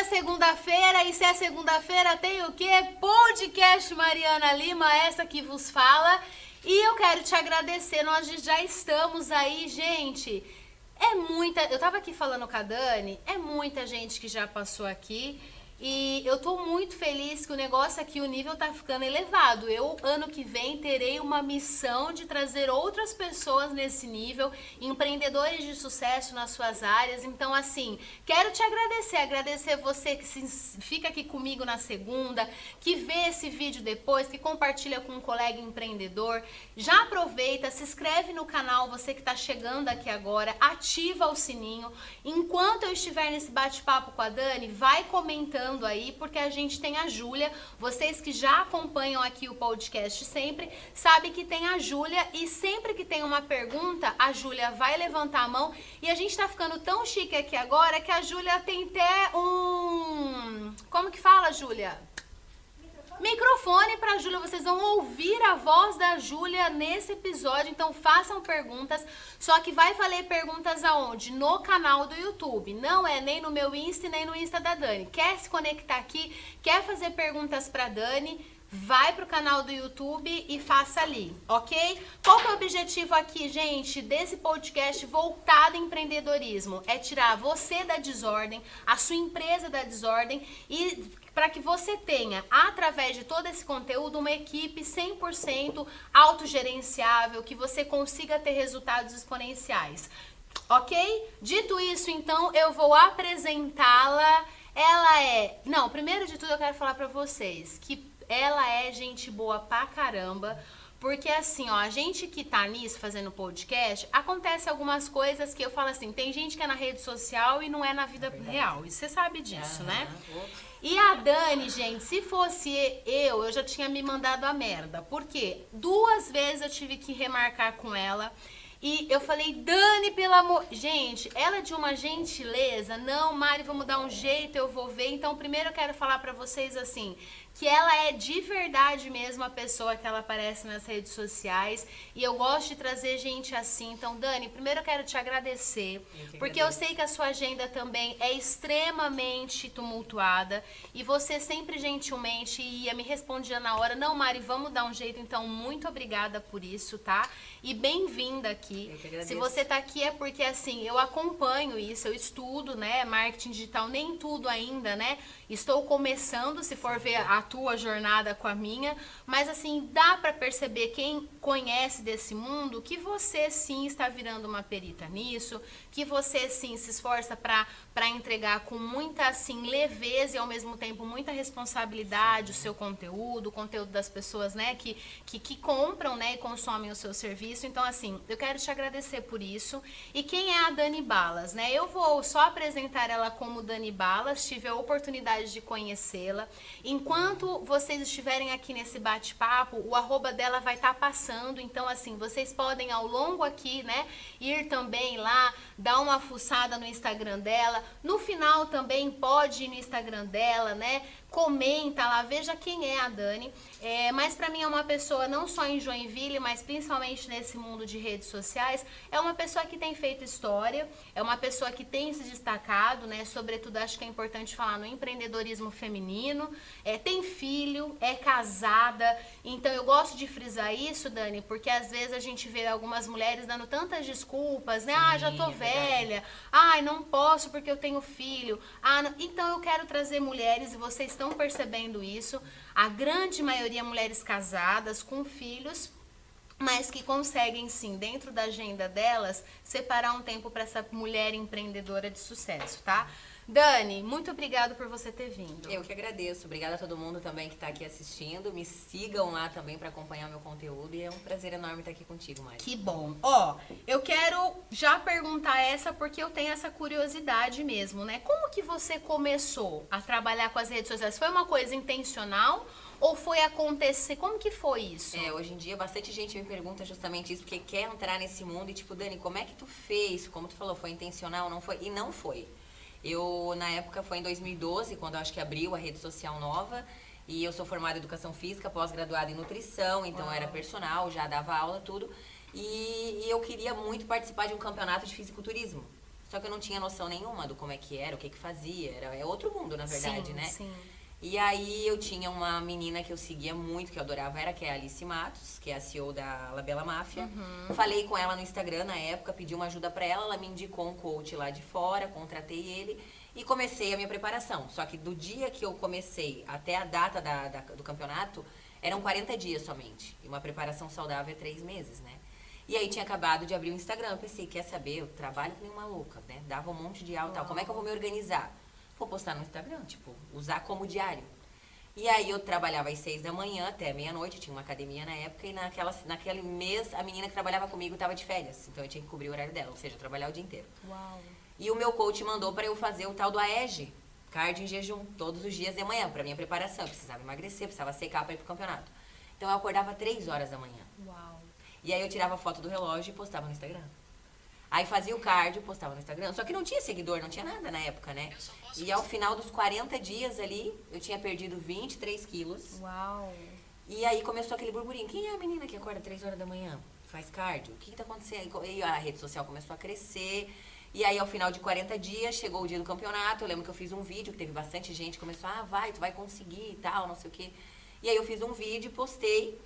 é segunda-feira e se é segunda-feira tem o quê? Podcast Mariana Lima, essa que vos fala. E eu quero te agradecer, nós já estamos aí, gente. É muita. Eu tava aqui falando com a Dani, é muita gente que já passou aqui. E eu tô muito feliz que o negócio aqui, o nível tá ficando elevado. Eu, ano que vem, terei uma missão de trazer outras pessoas nesse nível, empreendedores de sucesso nas suas áreas. Então, assim, quero te agradecer, agradecer você que se, fica aqui comigo na segunda, que vê esse vídeo depois, que compartilha com um colega empreendedor. Já aproveita, se inscreve no canal, você que tá chegando aqui agora, ativa o sininho. Enquanto eu estiver nesse bate-papo com a Dani, vai comentando aí, porque a gente tem a Júlia. Vocês que já acompanham aqui o podcast sempre, sabem que tem a Júlia e sempre que tem uma pergunta, a Júlia vai levantar a mão e a gente tá ficando tão chique aqui agora que a Júlia tem até um. Como que fala, Júlia? Microfone para a Júlia, vocês vão ouvir a voz da Júlia nesse episódio, então façam perguntas. Só que vai valer perguntas aonde? No canal do YouTube. Não é nem no meu Insta nem no Insta da Dani. Quer se conectar aqui? Quer fazer perguntas para Dani? Vai pro canal do YouTube e faça ali, ok? Qual que é o objetivo aqui, gente, desse podcast voltado em empreendedorismo? É tirar você da desordem, a sua empresa da desordem e para que você tenha, através de todo esse conteúdo, uma equipe 100% autogerenciável, que você consiga ter resultados exponenciais. Ok? Dito isso, então, eu vou apresentá-la. Ela é. Não, primeiro de tudo eu quero falar para vocês que ela é gente boa pra caramba. Porque assim, ó, a gente que tá nisso fazendo podcast, acontece algumas coisas que eu falo assim, tem gente que é na rede social e não é na vida é real. E você sabe disso, né? E a Dani, gente, se fosse eu, eu já tinha me mandado a merda. Porque duas vezes eu tive que remarcar com ela. E eu falei, Dani, pelo amor. Gente, ela é de uma gentileza. Não, Mari, vamos dar um jeito, eu vou ver. Então, primeiro eu quero falar para vocês assim: que ela é de verdade mesmo a pessoa que ela aparece nas redes sociais. E eu gosto de trazer gente assim. Então, Dani, primeiro eu quero te agradecer, eu porque eu sei que a sua agenda também é extremamente tumultuada. E você sempre gentilmente ia, me respondia na hora: Não, Mari, vamos dar um jeito. Então, muito obrigada por isso, tá? E bem-vinda aqui. Se você tá aqui é porque, assim, eu acompanho isso, eu estudo, né? Marketing digital, nem tudo ainda, né? Estou começando, se for ver a tua jornada com a minha, mas assim, dá para perceber quem conhece desse mundo que você sim está virando uma perita nisso, que você sim se esforça para entregar com muita assim leveza e ao mesmo tempo muita responsabilidade o seu conteúdo, o conteúdo das pessoas, né, que, que, que compram, né, e consomem o seu serviço. Então assim, eu quero te agradecer por isso. E quem é a Dani Balas, né? Eu vou só apresentar ela como Dani Balas, tive a oportunidade de conhecê-la. Enquanto vocês estiverem aqui nesse bate-papo, o arroba dela vai estar tá passando. Então, assim, vocês podem ao longo aqui, né, ir também lá, dar uma fuçada no Instagram dela. No final também pode ir no Instagram dela, né? comenta lá, veja quem é a Dani. É, mas para mim é uma pessoa não só em Joinville, mas principalmente nesse mundo de redes sociais, é uma pessoa que tem feito história, é uma pessoa que tem se destacado, né? Sobretudo acho que é importante falar no empreendedorismo feminino, é, tem filho, é casada. Então eu gosto de frisar isso, Dani, porque às vezes a gente vê algumas mulheres dando tantas desculpas, né? Sim, ah, já tô é velha. Ai, não posso porque eu tenho filho. Ah, não... então eu quero trazer mulheres e vocês estão percebendo isso. A grande maioria mulheres casadas com filhos, mas que conseguem sim, dentro da agenda delas, separar um tempo para essa mulher empreendedora de sucesso, tá? Dani, muito obrigado por você ter vindo. Eu que agradeço. Obrigada a todo mundo também que está aqui assistindo. Me sigam lá também para acompanhar meu conteúdo. E é um prazer enorme estar aqui contigo, Mari. Que bom. Ó, eu quero já perguntar essa porque eu tenho essa curiosidade mesmo, né? Como que você começou a trabalhar com as redes sociais? Foi uma coisa intencional? ou foi acontecer? Como que foi isso? É, hoje em dia bastante gente me pergunta justamente isso, porque quer entrar nesse mundo e tipo, Dani, como é que tu fez? Como tu falou, foi intencional, não foi? E não foi. Eu, na época, foi em 2012, quando eu acho que abriu a rede social nova. E eu sou formada em educação física, pós-graduada em nutrição, então Uau. era personal, já dava aula, tudo. E, e, eu queria muito participar de um campeonato de fisiculturismo. Só que eu não tinha noção nenhuma do como é que era, o que que fazia. Era, é outro mundo, na verdade, sim, né? Sim. E aí eu tinha uma menina que eu seguia muito, que eu adorava, era que é a Alice Matos, que é a CEO da Labela Máfia. Uhum. Falei com ela no Instagram na época, pedi uma ajuda pra ela, ela me indicou um coach lá de fora, contratei ele e comecei a minha preparação. Só que do dia que eu comecei até a data da, da- do campeonato, eram 40 dias somente. E uma preparação saudável é três meses, né? E aí tinha acabado de abrir o Instagram. Eu pensei, quer saber? Eu trabalho que nem uma louca, né? Dava um monte de aula e tal. Como é que eu vou me organizar? Vou postar no Instagram, tipo, usar como diário. E aí eu trabalhava às seis da manhã até meia-noite, tinha uma academia na época, e naquela, naquele mês a menina que trabalhava comigo estava de férias. Então eu tinha que cobrir o horário dela, ou seja, trabalhar o dia inteiro. Uau. E o meu coach mandou para eu fazer o tal do AEG, cardio em jejum, todos os dias de manhã, para minha preparação. Eu precisava emagrecer, precisava secar para ir pro campeonato. Então eu acordava três horas da manhã. Uau. E aí eu tirava foto do relógio e postava no Instagram. Aí fazia o cardio, postava no Instagram. Só que não tinha seguidor, não tinha nada na época, né? E ao final dos 40 dias ali, eu tinha perdido 23 quilos. Uau. E aí começou aquele burburinho. Quem é a menina que acorda 3 horas da manhã? Faz cardio? O que, que tá acontecendo? E a rede social começou a crescer. E aí, ao final de 40 dias, chegou o dia do campeonato. Eu lembro que eu fiz um vídeo, que teve bastante gente. Começou, ah, vai, tu vai conseguir e tal, não sei o quê. E aí eu fiz um vídeo, postei,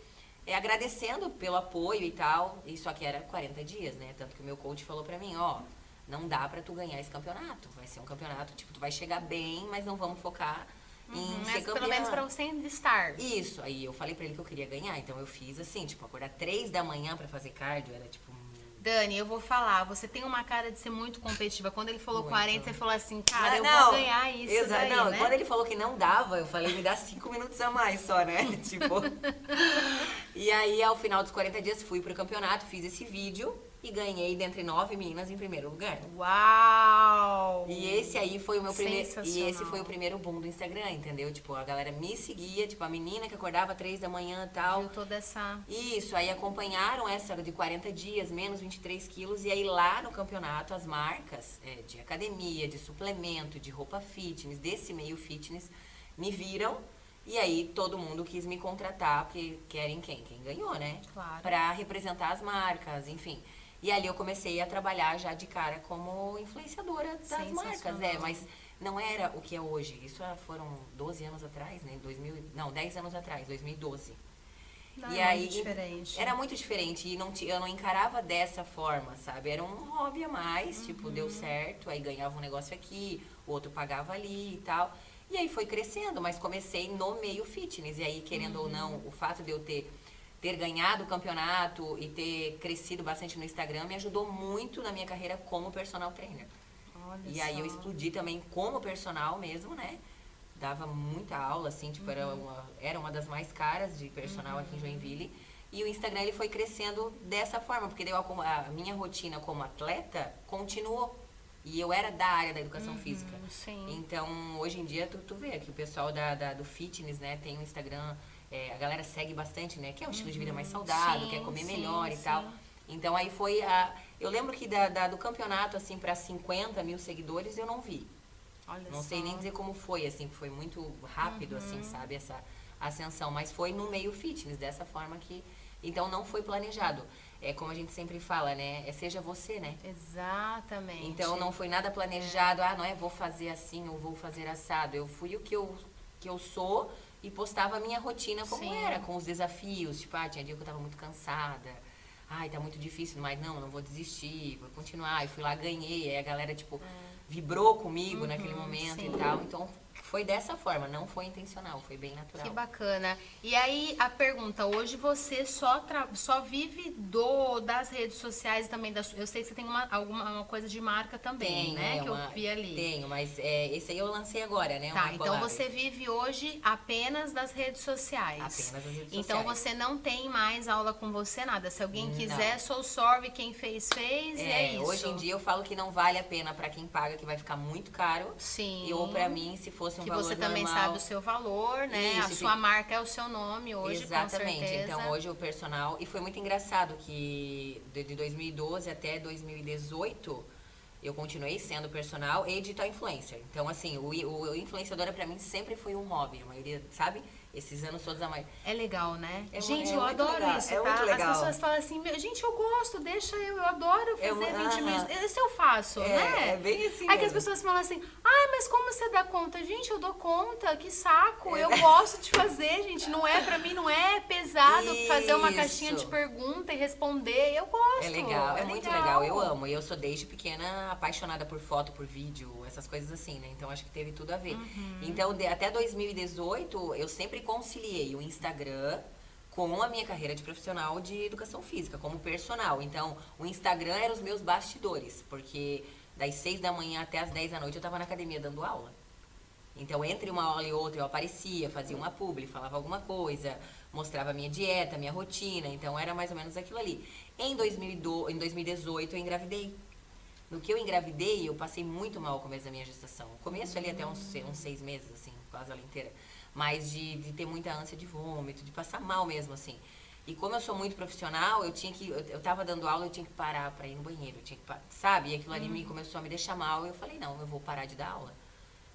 é, agradecendo pelo apoio e tal. E só que era 40 dias, né? Tanto que o meu coach falou pra mim, ó, não dá pra tu ganhar esse campeonato. Vai ser um campeonato, tipo, tu vai chegar bem, mas não vamos focar em Uhum, ser Mas campeã. pelo menos pra você estar. Isso, aí eu falei pra ele que eu queria ganhar, então eu fiz assim, tipo, acordar três da manhã pra fazer cardio, era tipo. Dani, eu vou falar, você tem uma cara de ser muito competitiva. Quando ele falou Muito. 40, você falou assim, cara, eu vou ganhar isso exa- daí, não, né? quando ele falou que não dava, eu falei, me dá cinco minutos a mais só, né? tipo. E aí, ao final dos 40 dias, fui pro campeonato, fiz esse vídeo e ganhei dentre nove meninas em primeiro lugar. Uau! E esse aí foi o meu primeiro. E esse foi o primeiro boom do Instagram, entendeu? Tipo, a galera me seguia, tipo, a menina que acordava três da manhã e tal. Viu toda essa... Isso, aí acompanharam essa de 40 dias, menos 23 quilos, e aí lá no campeonato as marcas é, de academia, de suplemento, de roupa fitness, desse meio fitness, me viram e aí todo mundo quis me contratar, porque querem quem? Quem ganhou, né? Claro. Pra representar as marcas, enfim. E ali eu comecei a trabalhar já de cara como influenciadora das marcas, é, Sensacional. mas não era o que é hoje. Isso ah, foram 12 anos atrás, né? 2000, e- não, 10 anos atrás, 2012. Não, e aí muito diferente. era muito diferente e não eu não encarava dessa forma, sabe? Era um hobby a mais, tipo, deu certo, aí ganhava um negócio aqui, o outro pagava ali e tal. E aí foi crescendo, mas comecei no meio fitness. E aí, querendo ou não, o fato de eu ter, ter ganhado o campeonato e ter crescido bastante no Instagram me ajudou muito na minha carreira como personal trainer. Olha E aí eu só. explodi também como personal mesmo, né? Dava muita aula, assim, tipo, era, Uhum. uma, era uma das mais caras de personal aqui em Joinville. E o Instagram ele foi crescendo dessa forma, porque deu a, a minha rotina como atleta continuou. E eu era da área da educação física. Hum, Sim. Então, hoje em dia, tu, tu vê que o pessoal da, da- do fitness, né, tem um Instagram, é, a galera segue bastante, né? Quer um estilo de vida mais saudável, Uhum. Sim, quer comer sim, melhor e tal. Então aí foi a. Eu lembro que da, da- do campeonato, assim, para 50 mil seguidores, eu não vi. Olha Não sei só. Uhum. nem dizer como foi, assim, foi muito rápido, assim, sabe, essa ascensão. Mas foi no meio fitness, dessa forma que. Então não foi planejado. É como a gente sempre fala, né? É seja você, né? Exatamente. Então não foi nada planejado, ah, não é vou fazer assim ou vou fazer assado. Eu fui o que eu, que eu sou e postava a minha rotina como Sim. era, com os desafios. Tipo, ah, tinha dia que eu tava muito cansada. Ai, tá muito difícil, mas não, não vou desistir, vou continuar. E fui lá, ganhei. Aí a galera, tipo, vibrou comigo naquele momento É. Uhum, sim. e tal. Então foi dessa forma, não foi intencional, foi bem natural. Que bacana. E aí a pergunta, hoje você só, tra- só vive do das redes sociais também das, eu sei que você tem uma, alguma uma coisa de marca também, Tenho, né, é que uma- eu vi ali. Tenho, mas é, esse aí eu lancei agora, né? Tá, então você vive hoje apenas das redes sociais. Apenas das redes Então sociais. você não tem mais aula com você, nada. Se alguém quiser, sou sorry, quem fez, fez, e é isso. Hoje em dia eu falo que não vale a pena pra quem paga, que vai ficar muito caro. Sim. E ou pra mim, se fosse um que valor você também normal, sabe o seu valor, né? Isso, a sua marca é o seu nome hoje, Exatamente. Então hoje o personal. E foi muito engraçado que de, de 2012 até 2018 eu continuei sendo personal e digital influencer. Então, assim, o, o influenciadora pra mim sempre foi um hobby. A maioria, sabe? Esses anos todos a mais. É legal, né? É gente, é eu muito adoro legal, isso, é tá? legal. As pessoas falam assim, "Meu, gente, eu gosto, deixa eu, eu adoro É fazer mu- 20 mil. aham. Esse eu faço, É, né? é bem assim Aí que as mesmo. pessoas falam assim, ai, mas como você dá conta? Gente, eu dou conta, que saco. É. Eu gosto de fazer, gente. Não é, pra mim, não é pesado fazer uma Isso. caixinha de pergunta e responder. Eu gosto. É legal, é, muito legal. Eu amo. E eu sou desde pequena apaixonada por foto, por vídeo, essas coisas assim, né? Então acho que teve tudo a ver. Uhum. Então, de- até 2018, eu sempre conciliei o Instagram com a minha carreira de profissional de educação física, como personal. Então, o Instagram era os meus bastidores, porque das 6 da manhã até as 10 da noite eu estava na academia dando aula. Então, entre uma aula e outra, eu aparecia, fazia uma publi, falava alguma coisa, mostrava minha dieta, minha rotina. Então, era mais ou menos aquilo ali. Em, 2002, em 2018, eu engravidei. No que eu engravidei, eu passei muito mal o começo da minha gestação. O começo ali até uns, uns seis meses, assim, quase ela inteira. Mas de, de ter muita ânsia de vômito, de passar mal mesmo, assim. E como eu sou muito profissional, eu tinha que. Eu, eu tava dando aula, eu tinha que parar pra ir no banheiro. Eu tinha que, sabe? E aquilo ali me começou a me deixar mal. E eu falei, não, eu vou parar de dar aula.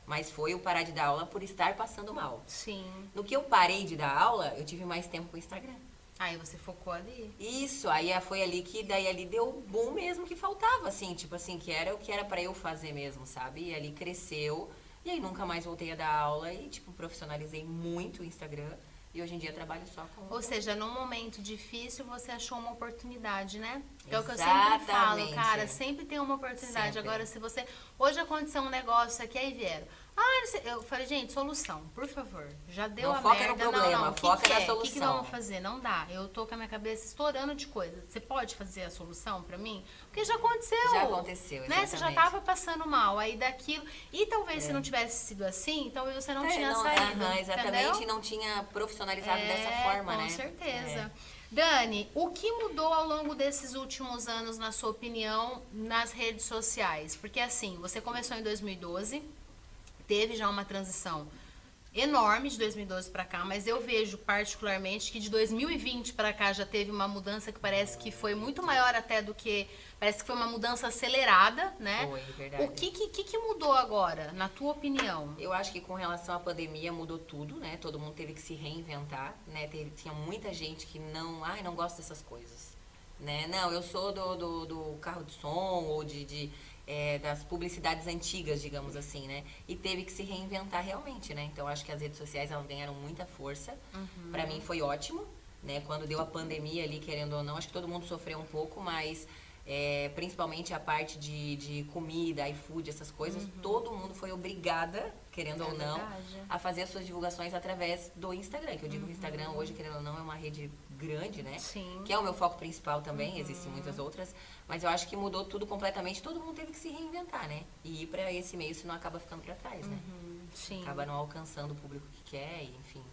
Mas foi o parar de dar aula por estar passando mal. Sim. No que eu parei de dar aula, eu tive mais tempo com o Instagram. Aí você focou ali. Isso, aí foi ali que daí ali deu o boom mesmo que faltava, assim, tipo assim, que era o que era pra eu fazer mesmo, sabe? E ali cresceu. E aí nunca mais voltei a dar aula e, tipo, profissionalizei muito o Instagram. E hoje em dia trabalho só com. Ou seja, num momento difícil você achou uma oportunidade, né? Que é o que eu sempre falo, cara, sempre tem uma oportunidade. Sempre. Agora, se você. Hoje aconteceu um negócio aqui, aí vieram. Ah, eu falei, gente, solução, por favor. Já deu Não a foca no merda. problema, não, não. O que foca que na é? O que, que solução. vamos fazer? Não dá. Eu tô com a minha cabeça estourando de coisa. Você pode fazer a solução pra mim? Porque já aconteceu. Já aconteceu, né? Você já exatamente. tava passando mal aí daquilo. E talvez se não tivesse sido assim, talvez você não É, tinha não, saído. aham, exatamente, entendeu? e não tinha profissionalizado dessa É, forma, com né? certeza. É. Dani, o que mudou ao longo desses últimos anos, na sua opinião, nas redes sociais? Porque assim, você começou em 2012, teve já uma transição enorme de 2012 para cá, mas eu vejo particularmente que de 2020 para cá já teve uma mudança que parece que foi muito maior até do que parece que foi uma mudança acelerada, né? Foi, verdade. O que que, que mudou agora, na tua opinião? Eu acho que com relação à pandemia mudou tudo, né? Todo mundo teve que se reinventar, né? Teve- tinha muita gente que não, ai, não gosta dessas coisas, né? Não, eu sou do, do, do carro de som ou de, de, é, das publicidades antigas, digamos assim, né? E teve que se reinventar realmente, né? Então acho que as redes sociais elas ganharam muita força. Pra mim foi ótimo, né? Quando deu a pandemia ali, querendo ou não, acho que todo mundo sofreu um pouco, mas é, principalmente a parte de, de comida, iFood, essas coisas, todo mundo foi obrigada, querendo É ou não, verdade. a fazer as suas divulgações através do Instagram. Que eu digo que o Instagram hoje, querendo ou não, é uma rede grande, né? Sim. Que é o meu foco principal também, existem muitas outras. Mas eu acho que mudou tudo completamente, todo mundo teve que se reinventar, né? E ir pra esse meio, senão acaba ficando pra trás, né? Sim. Acaba não alcançando o público que quer, e, enfim.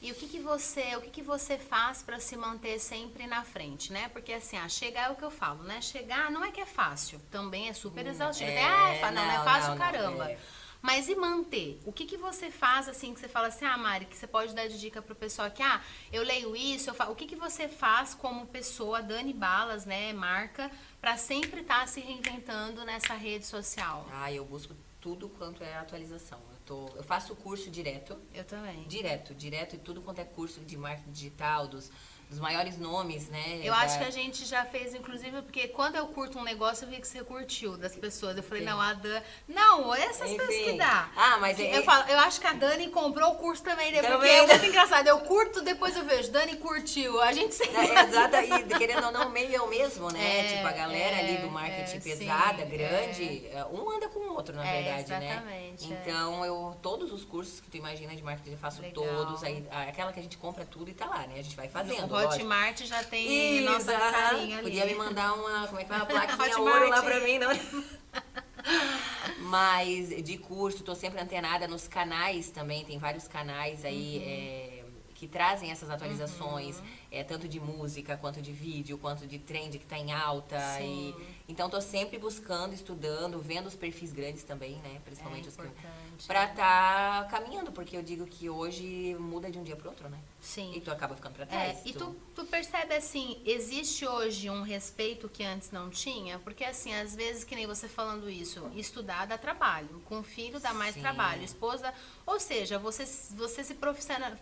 E o que, que você, o que, que você faz para se manter sempre na frente, né? Porque assim, ah, chegar é o que eu falo, né? Chegar não é que é fácil, também é super exaustivo. é, ah, é não, não é não, fácil não, não, caramba. é. Mas e manter? O que, que você faz assim que você fala assim, ah, Mari, que você pode dar de dica pro pessoal que, ah, eu leio isso, eu fa... o que, que você faz como pessoa, Dani Balas, né, marca, para sempre estar se reinventando nessa rede social? Ah, eu busco tudo quanto é atualização. Eu, tô, eu faço curso direto, Eu também. direto, direto, e tudo quanto é curso de marketing digital, dos, dos maiores nomes, né? Eu da- acho que a gente já fez, inclusive, porque quando eu curto um negócio, eu vi que você curtiu das pessoas. Eu falei, Sim. não, a Dani. Não, essas coisas que Enfim. dá. Ah, mas Que é- Eu, falo, eu acho que a Dani comprou o curso também, né? Porque Também, é né? muito engraçado. Eu curto, depois eu vejo. Dani curtiu. A gente sempre. É, exato, e querendo ou não, o meio é o mesmo, né? É, tipo, a galera é, ali do marketing é, pesada, sim, grande, é, um anda com o outro, na É, verdade, né? exatamente, é. Então, eu, todos os cursos que tu imagina de marketing, eu faço Legal. todos. Aí, aquela que a gente compra tudo e tá lá, né? A gente vai fazendo. Hotmart já tem nossa aham. carinha ali. Podia me mandar uma, como é que é, uma plaquinha ouro lá pra mim, não? Mas de curso, tô sempre antenada nos canais também, tem vários canais aí Uhum. é, que trazem essas atualizações, uhum. É, tanto de música, quanto de vídeo, quanto de trend que está em alta. E, então, tô sempre buscando, estudando, vendo os perfis grandes também, né? Principalmente é os que. Pra estar tá caminhando, porque eu digo que hoje muda de um dia pro outro, né? Sim. E tu acaba ficando pra trás. É, tu... E tu, tu percebe assim, existe hoje um respeito que antes não tinha? Porque assim, às vezes, que nem você falando isso, estudar dá trabalho, com filho dá mais Sim. trabalho, esposa. Ou seja, você, você se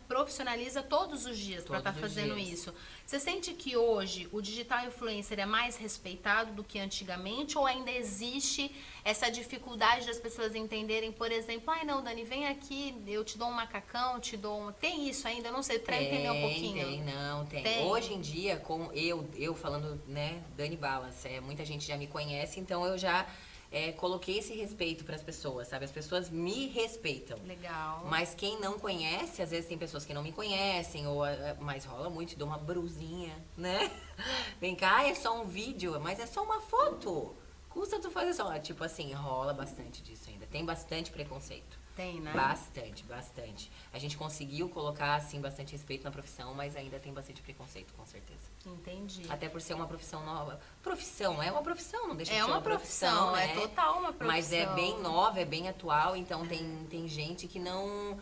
profissionaliza todos os dias para estar tá fazendo dias. isso. Você sente que hoje o digital influencer é mais respeitado do que antigamente ou ainda existe essa dificuldade das pessoas entenderem, por exemplo, ai não, Dani, vem aqui, eu te dou um macacão, te dou um... Tem isso ainda? Eu não sei, para entender um pouquinho. Tem, não, tem. tem. Hoje em dia, com eu, eu falando, né, Dani Balas, é, muita gente já me conhece, então eu já é, coloquei esse respeito para as pessoas, sabe? As pessoas me respeitam. Legal. Mas quem não conhece, às vezes tem pessoas que não me conhecem, ou é, mas rola muito, dou uma brusinha, né? Vem cá, é só um vídeo, mas é só uma foto. Custa tu fazer só. Tipo assim, rola bastante disso ainda. Tem bastante preconceito. Tem, né? Bastante, bastante. A gente conseguiu colocar, assim, bastante respeito na profissão, mas ainda tem bastante preconceito, com certeza. Entendi. Até por ser uma profissão nova. Profissão, é uma profissão, não deixa é de ser uma, uma profissão, profissão, é né? total uma profissão. Mas é bem nova, é bem atual, então é. tem, tem gente que não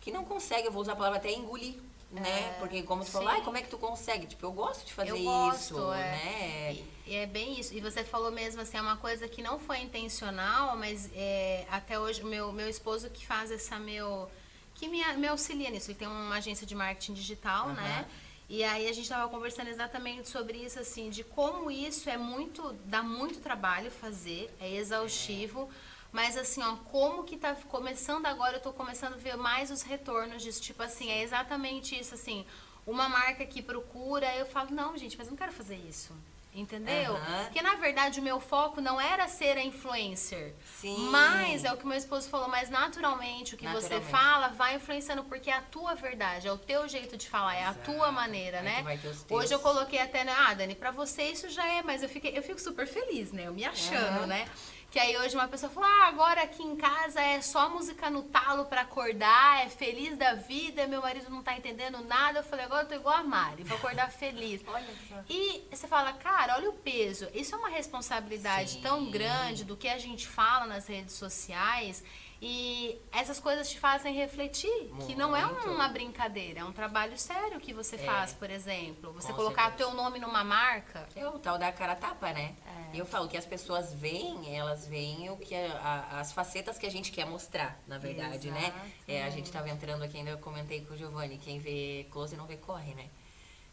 que não consegue, eu vou usar a palavra até engolir né? É, Porque como tu falou, como é que tu consegue? Tipo, eu gosto de fazer gosto, isso, é. né? E, é bem isso. E você falou mesmo assim, é uma coisa que não foi intencional, mas é, até hoje o meu, meu esposo que faz essa meu... que me, me auxilia nisso. Ele tem uma agência de marketing digital, uhum. né? E aí a gente estava conversando exatamente sobre isso, assim, de como isso é muito, dá muito trabalho fazer, é exaustivo. É mas assim, ó, como que tá começando agora, eu tô começando a ver mais os retornos disso. Tipo assim, é exatamente isso, assim. Uma marca que procura, eu falo, não, gente, mas eu não quero fazer isso. Entendeu? Uhum. Porque na verdade o meu foco não era ser a influencer. Sim. Mas é o que meu esposo falou, mas naturalmente o que naturalmente. você fala vai influenciando porque é a tua verdade, é o teu jeito de falar, Exato. é a tua maneira, né? Hoje eu coloquei até, né, ah, Dani, pra você isso já é, mas eu, fiquei, eu fico super feliz, né? Eu me achando, uhum. né? Que aí hoje uma pessoa falou: ah, agora aqui em casa é só música no talo para acordar, é feliz da vida, meu marido não tá entendendo nada. Eu falei: agora eu tô igual a Mari, vou acordar feliz. olha só. E você fala: cara, olha o peso. Isso é uma responsabilidade Sim. tão grande do que a gente fala nas redes sociais. E essas coisas te fazem refletir Muito. que não é uma brincadeira, é um trabalho sério que você é. faz, por exemplo. Você Com colocar certeza. teu nome numa marca. É o tal da cara tapa, né? É. Eu falo que as pessoas veem, elas veem o que a, a, as facetas que a gente quer mostrar, na verdade, Exato. né? É, a gente estava entrando aqui, ainda eu comentei com o Giovanni, quem vê close não vê corre, né?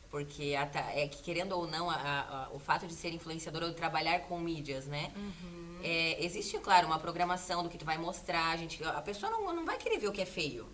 Porque a, é que querendo ou não, a, o fato de ser influenciador ou trabalhar com mídias, né? Uhum é, existe, claro, uma programação do que tu vai mostrar. A, gente, a pessoa não, não vai querer ver o que é feio.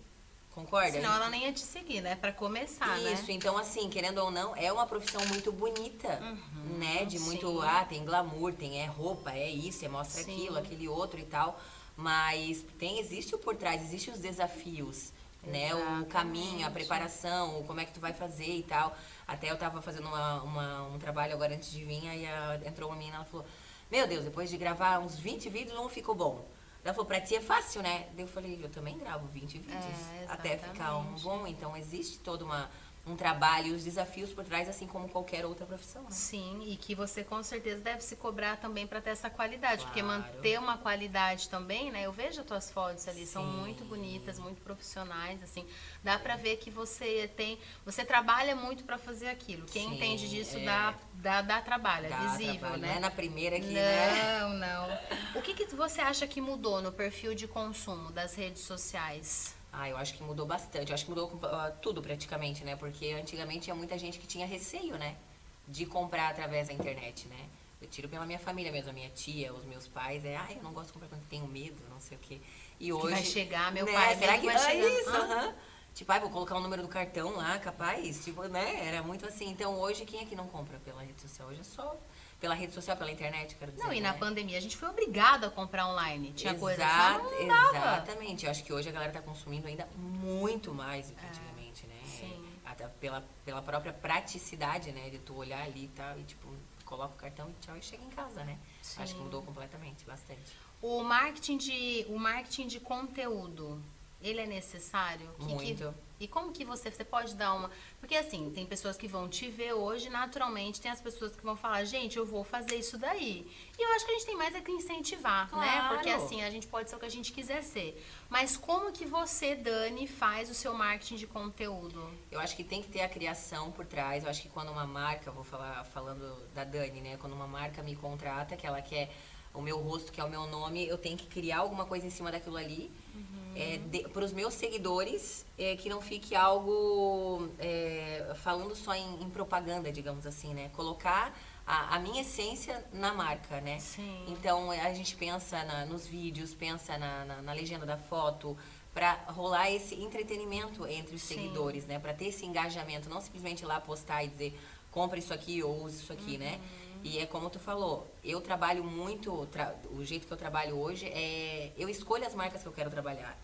Concorda? Senão ela nem ia te seguir, né? Pra começar, Isso, né? Isso, então assim, querendo ou não, é uma profissão muito bonita, uhum, né? De muito, sim. ah, tem glamour, tem é roupa, é isso, é mostra sim. aquilo, aquele outro e tal. Mas tem, existe o por trás, existe os desafios, Exatamente. né? O caminho, a preparação, como é que tu vai fazer e tal. Até eu tava fazendo uma, uma um trabalho agora antes de vir, aí a, entrou uma menina, ela falou, meu Deus, depois de gravar uns 20 vídeos, um ficou bom. Ela falou, pra ti é fácil, né? Eu falei, eu também gravo 20 vídeos é, até ficar um bom. Então existe toda uma um trabalho e os desafios por trás, assim como qualquer outra profissão. Né? Sim, e que você com certeza deve se cobrar também para ter essa qualidade, claro. porque manter uma qualidade também, né? Eu vejo as tuas fotos ali, Sim. são muito bonitas, muito profissionais, assim. Dá para ver que você tem, você trabalha muito para fazer aquilo. Quem Sim, entende disso é. dá, dá, dá trabalho, é dá é visível, trabalho. né? Não é na primeira aqui, não, né? Não, não. O que, que você acha que mudou no perfil de consumo das redes sociais? Ah, eu acho que mudou bastante. Eu acho que mudou uh, tudo praticamente, né? Porque antigamente tinha muita gente que tinha receio, né? De comprar através da internet, né? Eu tiro pela minha família mesmo, a minha tia, os meus pais. É, ah, eu não gosto de comprar quando tenho medo, não sei o quê. E hoje. Que vai chegar, meu né? pai. Será que vai chegar? É isso. Uhum. Tipo, ah, vou colocar o número do cartão lá, capaz. Tipo, né? Era muito assim. Então hoje, quem é que não compra pela rede social? Hoje é só pela rede social, pela internet, quero dizer. Não, e né? na pandemia a gente foi obrigado a comprar online. Tinha coisa que não Exatamente. Eu acho que hoje a galera está consumindo ainda muito mais do que é, antigamente, né? Sim. Até pela, pela própria praticidade, né? De tu olhar ali e tal, e tipo, coloca o cartão e tchau e chega em casa, né? Sim. Acho que mudou completamente, bastante. O marketing de, o marketing de conteúdo ele é necessário? Que, Muito. Que, e como que você, você pode dar uma... Porque assim, tem pessoas que vão te ver hoje, naturalmente, tem as pessoas que vão falar, gente, eu vou fazer isso daí. E eu acho que a gente tem mais é que incentivar, né? Claro. Porque assim, a gente pode ser o que a gente quiser ser. Mas como que você, Dani, faz o seu marketing de conteúdo? Eu acho que tem que ter a criação por trás. Eu acho que quando uma marca, vou falar falando da Dani, né? Quando uma marca me contrata, que ela quer o meu rosto, que é o meu nome, eu tenho que criar alguma coisa em cima daquilo ali. É, para os meus seguidores, é, que não fique algo é, falando só em, em propaganda, digamos assim, né? Colocar a, a minha essência na marca, né? Sim. Então a gente pensa na- nos vídeos, pensa na, na- na legenda da foto, para rolar esse entretenimento entre os Sim. seguidores, né? Para ter esse engajamento, não simplesmente ir lá postar e dizer compra isso aqui ou use isso aqui, né? E é como tu falou, eu trabalho muito, tra- o jeito que eu trabalho hoje é eu escolho as marcas que eu quero trabalhar.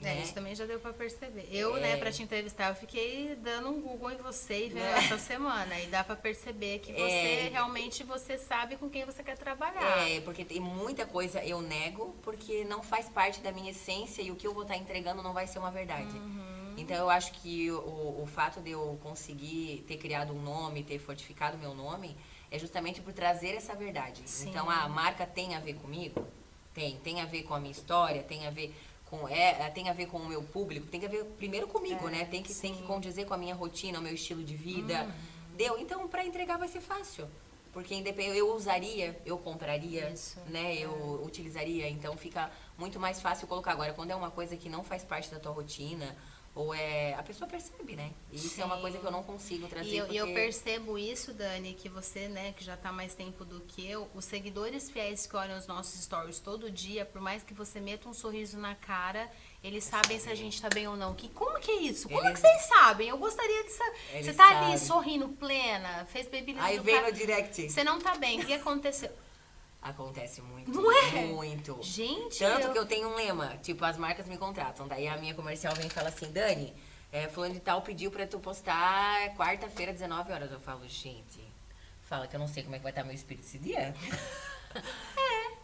É, né? isso também já deu pra perceber. Eu, É. né, pra te entrevistar, eu fiquei dando um Google em você e vendo Né? essa semana. E dá pra perceber que você É. realmente você sabe com quem você quer trabalhar. É, porque tem muita coisa eu nego, porque não faz parte da minha essência e o que eu vou estar entregando não vai ser uma verdade. Uhum. Então eu acho que o, o fato de eu conseguir ter criado um nome, ter fortificado meu nome, é justamente por trazer essa verdade. Sim. Então a marca tem a ver comigo? Tem. Tem a ver com a minha história, tem a ver com é, tem a ver com o meu público, tem que ver primeiro comigo, É, né? Tem que, tem que sim. condizer com a minha rotina, o meu estilo de vida. Uhum. Deu? Então, para entregar vai ser fácil. Porque independente, eu usaria, eu compraria, Isso, né? é. Eu utilizaria, então fica muito mais fácil colocar. Agora, quando é uma coisa que não faz parte da tua rotina, ou é. A pessoa percebe, né? Isso é uma Sim. coisa que eu não consigo trazer. E eu, e eu porque- percebo isso, Dani, que você, né, que já tá mais tempo do que eu, os seguidores fiéis que olham os nossos stories todo dia, por mais que você meta um sorriso na cara, eles sabem se a gente tá bem ou não. Que, como que é isso? Como Eles- que vocês sabem? Eu gostaria de saber. Eles Você tá ali sabem. sorrindo plena, fez bebida Aí vem cara- no direct. Você não tá bem. O que aconteceu? Acontece muito. Não é? Muito. Gente, Tanto eu- que eu tenho um lema, tipo, as marcas me contratam. Daí a minha comercial vem e fala assim, Dani, é, fulano de tal pediu pra tu postar quarta-feira, 19 horas. Eu falo, gente, fala que eu não sei como é que vai estar meu espírito esse dia.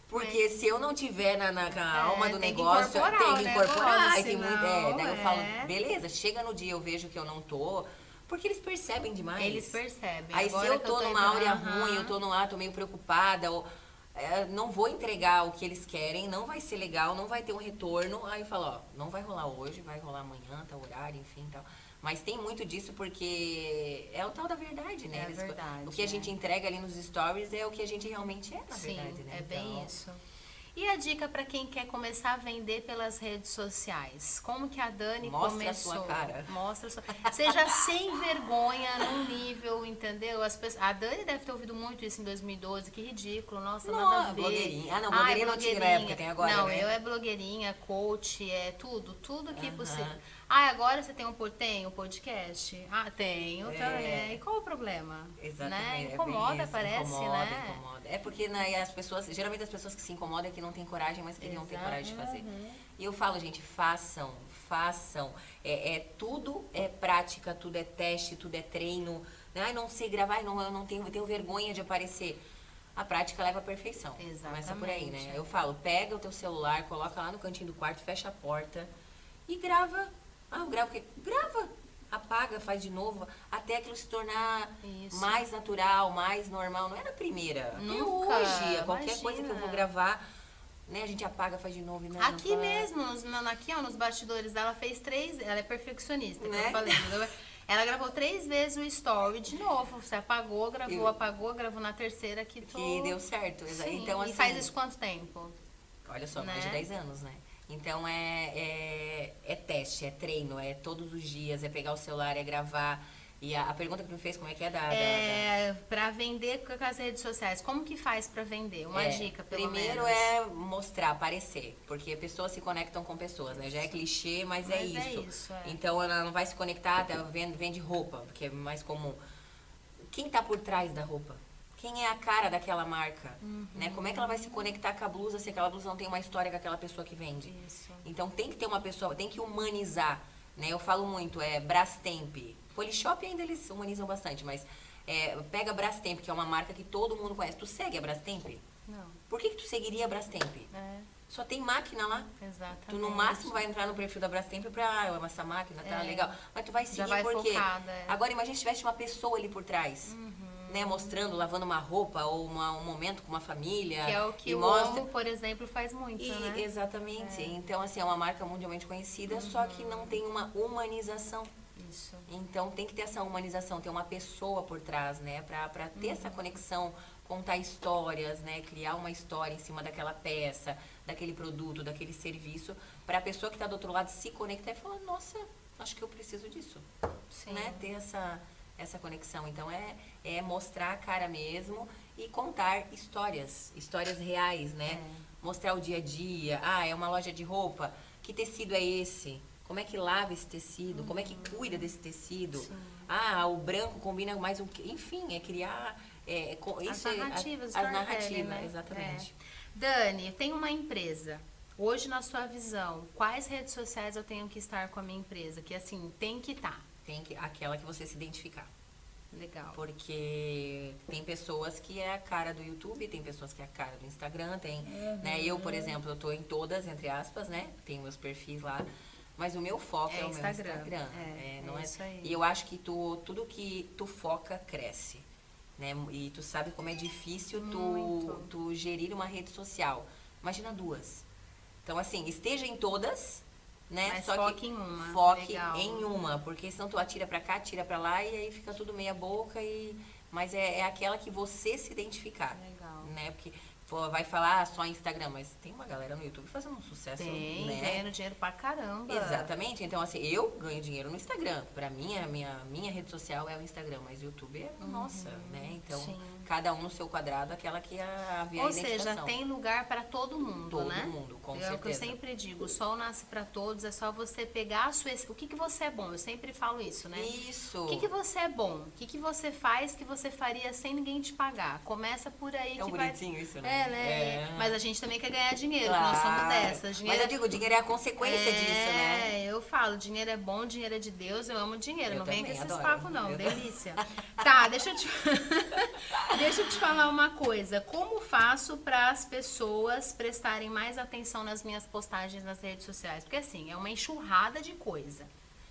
Porque se eu não tiver na, na, na É, alma do negócio, tem que incorporar. Aí tem muito, é, daí eu é. falo, beleza, chega no dia eu vejo que eu não tô. Porque eles percebem demais. Eles percebem. Aí Agora se eu tô tô numa áurea ruim, eu tô no ar, tô meio preocupada, ou é, não vou entregar o que eles querem, não vai ser legal, não vai ter um retorno. Aí eu falo, ó, não vai rolar hoje, vai rolar amanhã, tal horário, enfim, tal. Mas tem muito disso porque é o tal da verdade, né? É a Eles- verdade, o que a é. gente entrega ali nos stories é o que a gente realmente é, na Sim, verdade, né? é bem Então, isso. E a dica para quem quer começar a vender pelas redes sociais? Como que a Dani Mostra a começou? sua cara. Mostra a sua Seja sem vergonha num nível, entendeu? As pessoas... A Dani deve ter ouvido muito isso em 2012. Que ridículo. Nossa, Não, nada a ver. blogueirinha. Ah, não, Ai, blogueirinha não tinha na época, tem agora, Não, né? eu é blogueirinha, coach, é tudo. Tudo que Aham. possível. Ah, agora você tem um, tem um podcast? Ah, tenho É. também. E qual o problema? Exatamente. Né? é Incomoda, isso, parece, incomoda, né? Incomoda. É porque né, as pessoas, geralmente as pessoas que se incomodam é que não têm coragem, mas queriam ter coragem de fazer. E eu falo, gente, façam, façam. É, é- tudo é prática, tudo é teste, tudo é treino. Ai, não sei gravar, não, eu não tenho, eu tenho vergonha de aparecer. A prática leva à perfeição. Começa por aí, né? Exatamente. Eu falo, pega o teu celular, coloca lá no cantinho do quarto, fecha a porta e grava. Ah, eu gravo o quê? Grava. Apaga, faz de novo, até aquilo se tornar Isso. mais natural, mais normal. Não é na primeira. Até Nunca, hoje, qualquer coisa que eu imagina. vou gravar, né, a gente apaga, faz de novo. e não Aqui mesmo, nos, aqui ó, nos bastidores dela, fez três. Ela é perfeccionista, Né? eu falei. Ela gravou três vezes o story de novo. Você apagou, gravou, Eu- apagou, gravou na terceira que tô... Que deu certo. Sim, Então, assim, E faz isso quanto tempo? Olha só, mais de né? 10 anos, né? Então é, é, é teste, é treino, é todos os dias, é pegar o celular, é gravar. E a, a pergunta que me fez, como é que é da. da- da- É, pra vender com as redes sociais. Como que faz pra vender? Uma É, dica, pelo Primeiro menos. é mostrar, aparecer. Porque pessoas se conectam com pessoas, né? Já é clichê, mas, é Mas é isso. isso, é. Então ela não vai se conectar, até vende, vende roupa, porque é mais comum. Quem tá por trás da roupa? Quem é a cara daquela marca? Uhum. Né? Como é que ela vai se conectar com a blusa se aquela blusa não tem uma história com aquela pessoa que vende? Isso. Então tem que ter uma pessoa, tem que humanizar, né? Eu falo muito, é Brastemp. Polishop ainda eles humanizam bastante, mas é, pega Brastemp, que é uma marca que todo mundo conhece. Tu segue a Brastemp? Não. Por que, que tu seguiria a Brastemp? É. Só tem máquina lá. Exatamente. Tu no máximo vai entrar no perfil da Brastemp pra, ah, eu amo essa máquina, tá É. legal. Mas tu vai Já seguir vai porque focada, é. agora imagina se tivesse uma pessoa ali por trás, né, mostrando, lavando uma roupa ou uma- um momento com uma família. Que é o que o mostra Omo, por exemplo, faz muito, e, né? Exatamente. Então, assim, é uma marca mundialmente conhecida, só que não tem uma humanização. Isso. Então, tem que ter essa humanização, ter uma pessoa por trás, né? Pra, pra ter Uhum. essa conexão, contar histórias, né? Criar uma história em cima daquela peça, daquele produto, daquele serviço, pra pessoa que tá do outro lado se conectar e falar, nossa, acho que eu preciso disso Sim. né, ter essa, essa conexão. Então é, é mostrar a cara mesmo e contar histórias, histórias reais, né? É. Mostrar o dia a dia. Ah, é uma loja de roupa. Que tecido é esse? Como é que lava esse tecido? Como é que cuida desse tecido? Ah, o branco combina mais o que? Enfim, é criar é, As isso é- narrativas, as, narrativas, né? exatamente. É. Dani, tem uma empresa. Hoje, na sua visão, quais redes sociais eu tenho que estar com a minha empresa? Que assim, tem que estar. Tem que aquela que você se identificar. Legal. Porque tem pessoas que é a cara do YouTube, tem pessoas que é a cara do Instagram, tem, Uhum. né? Eu, por exemplo, eu tô em todas, entre aspas, né? Tenho meus perfis lá. Mas o meu foco É é, o Instagram. meu Instagram. É, não é é, isso aí. E eu acho que tu, tudo que tu foca, cresce. Né? E tu sabe como é difícil tu, tu gerir uma rede social. Imagina duas. Então, assim, esteja em todas, né? Mas Só foque que em uma. foque Legal. em uma, porque senão tu atira pra cá, atira pra lá e aí fica tudo meia boca e mas é, é aquela que você se identificar, Legal. né? Porque vai falar só Instagram, mas tem uma galera no YouTube fazendo um sucesso, Tem, né? ganhando dinheiro pra caramba. Exatamente. Então, assim, eu ganho dinheiro no Instagram. Pra mim, a minha, minha rede social é o Instagram, mas o YouTube é nossa, né? Então, Uhum. sim. Cada um no seu quadrado, aquela que a, havia Ou seja, tem lugar para todo mundo, Todo né? mundo, com é o que eu certeza. sempre digo, o sol nasce para todos, é só você pegar a sua... O que, que você é bom? Eu sempre falo isso, né? Isso. O que, que você é bom? O que, que você faz que você faria sem ninguém te pagar? Começa por aí É um que vai... bonitinho isso, né? É, né? É. Mas a gente também quer ganhar dinheiro, nós somos Claro. dessas. Dinheiro Mas eu digo, dinheiro é a consequência disso, né? É, eu falo, dinheiro é bom, dinheiro é de Deus, eu amo dinheiro. Eu não vem com esses papos, não. Eu Delícia. Tá, deixa eu te Deixa eu te falar uma coisa. Como faço para as pessoas prestarem mais atenção nas minhas postagens nas redes sociais? Porque assim, é uma enxurrada de coisa.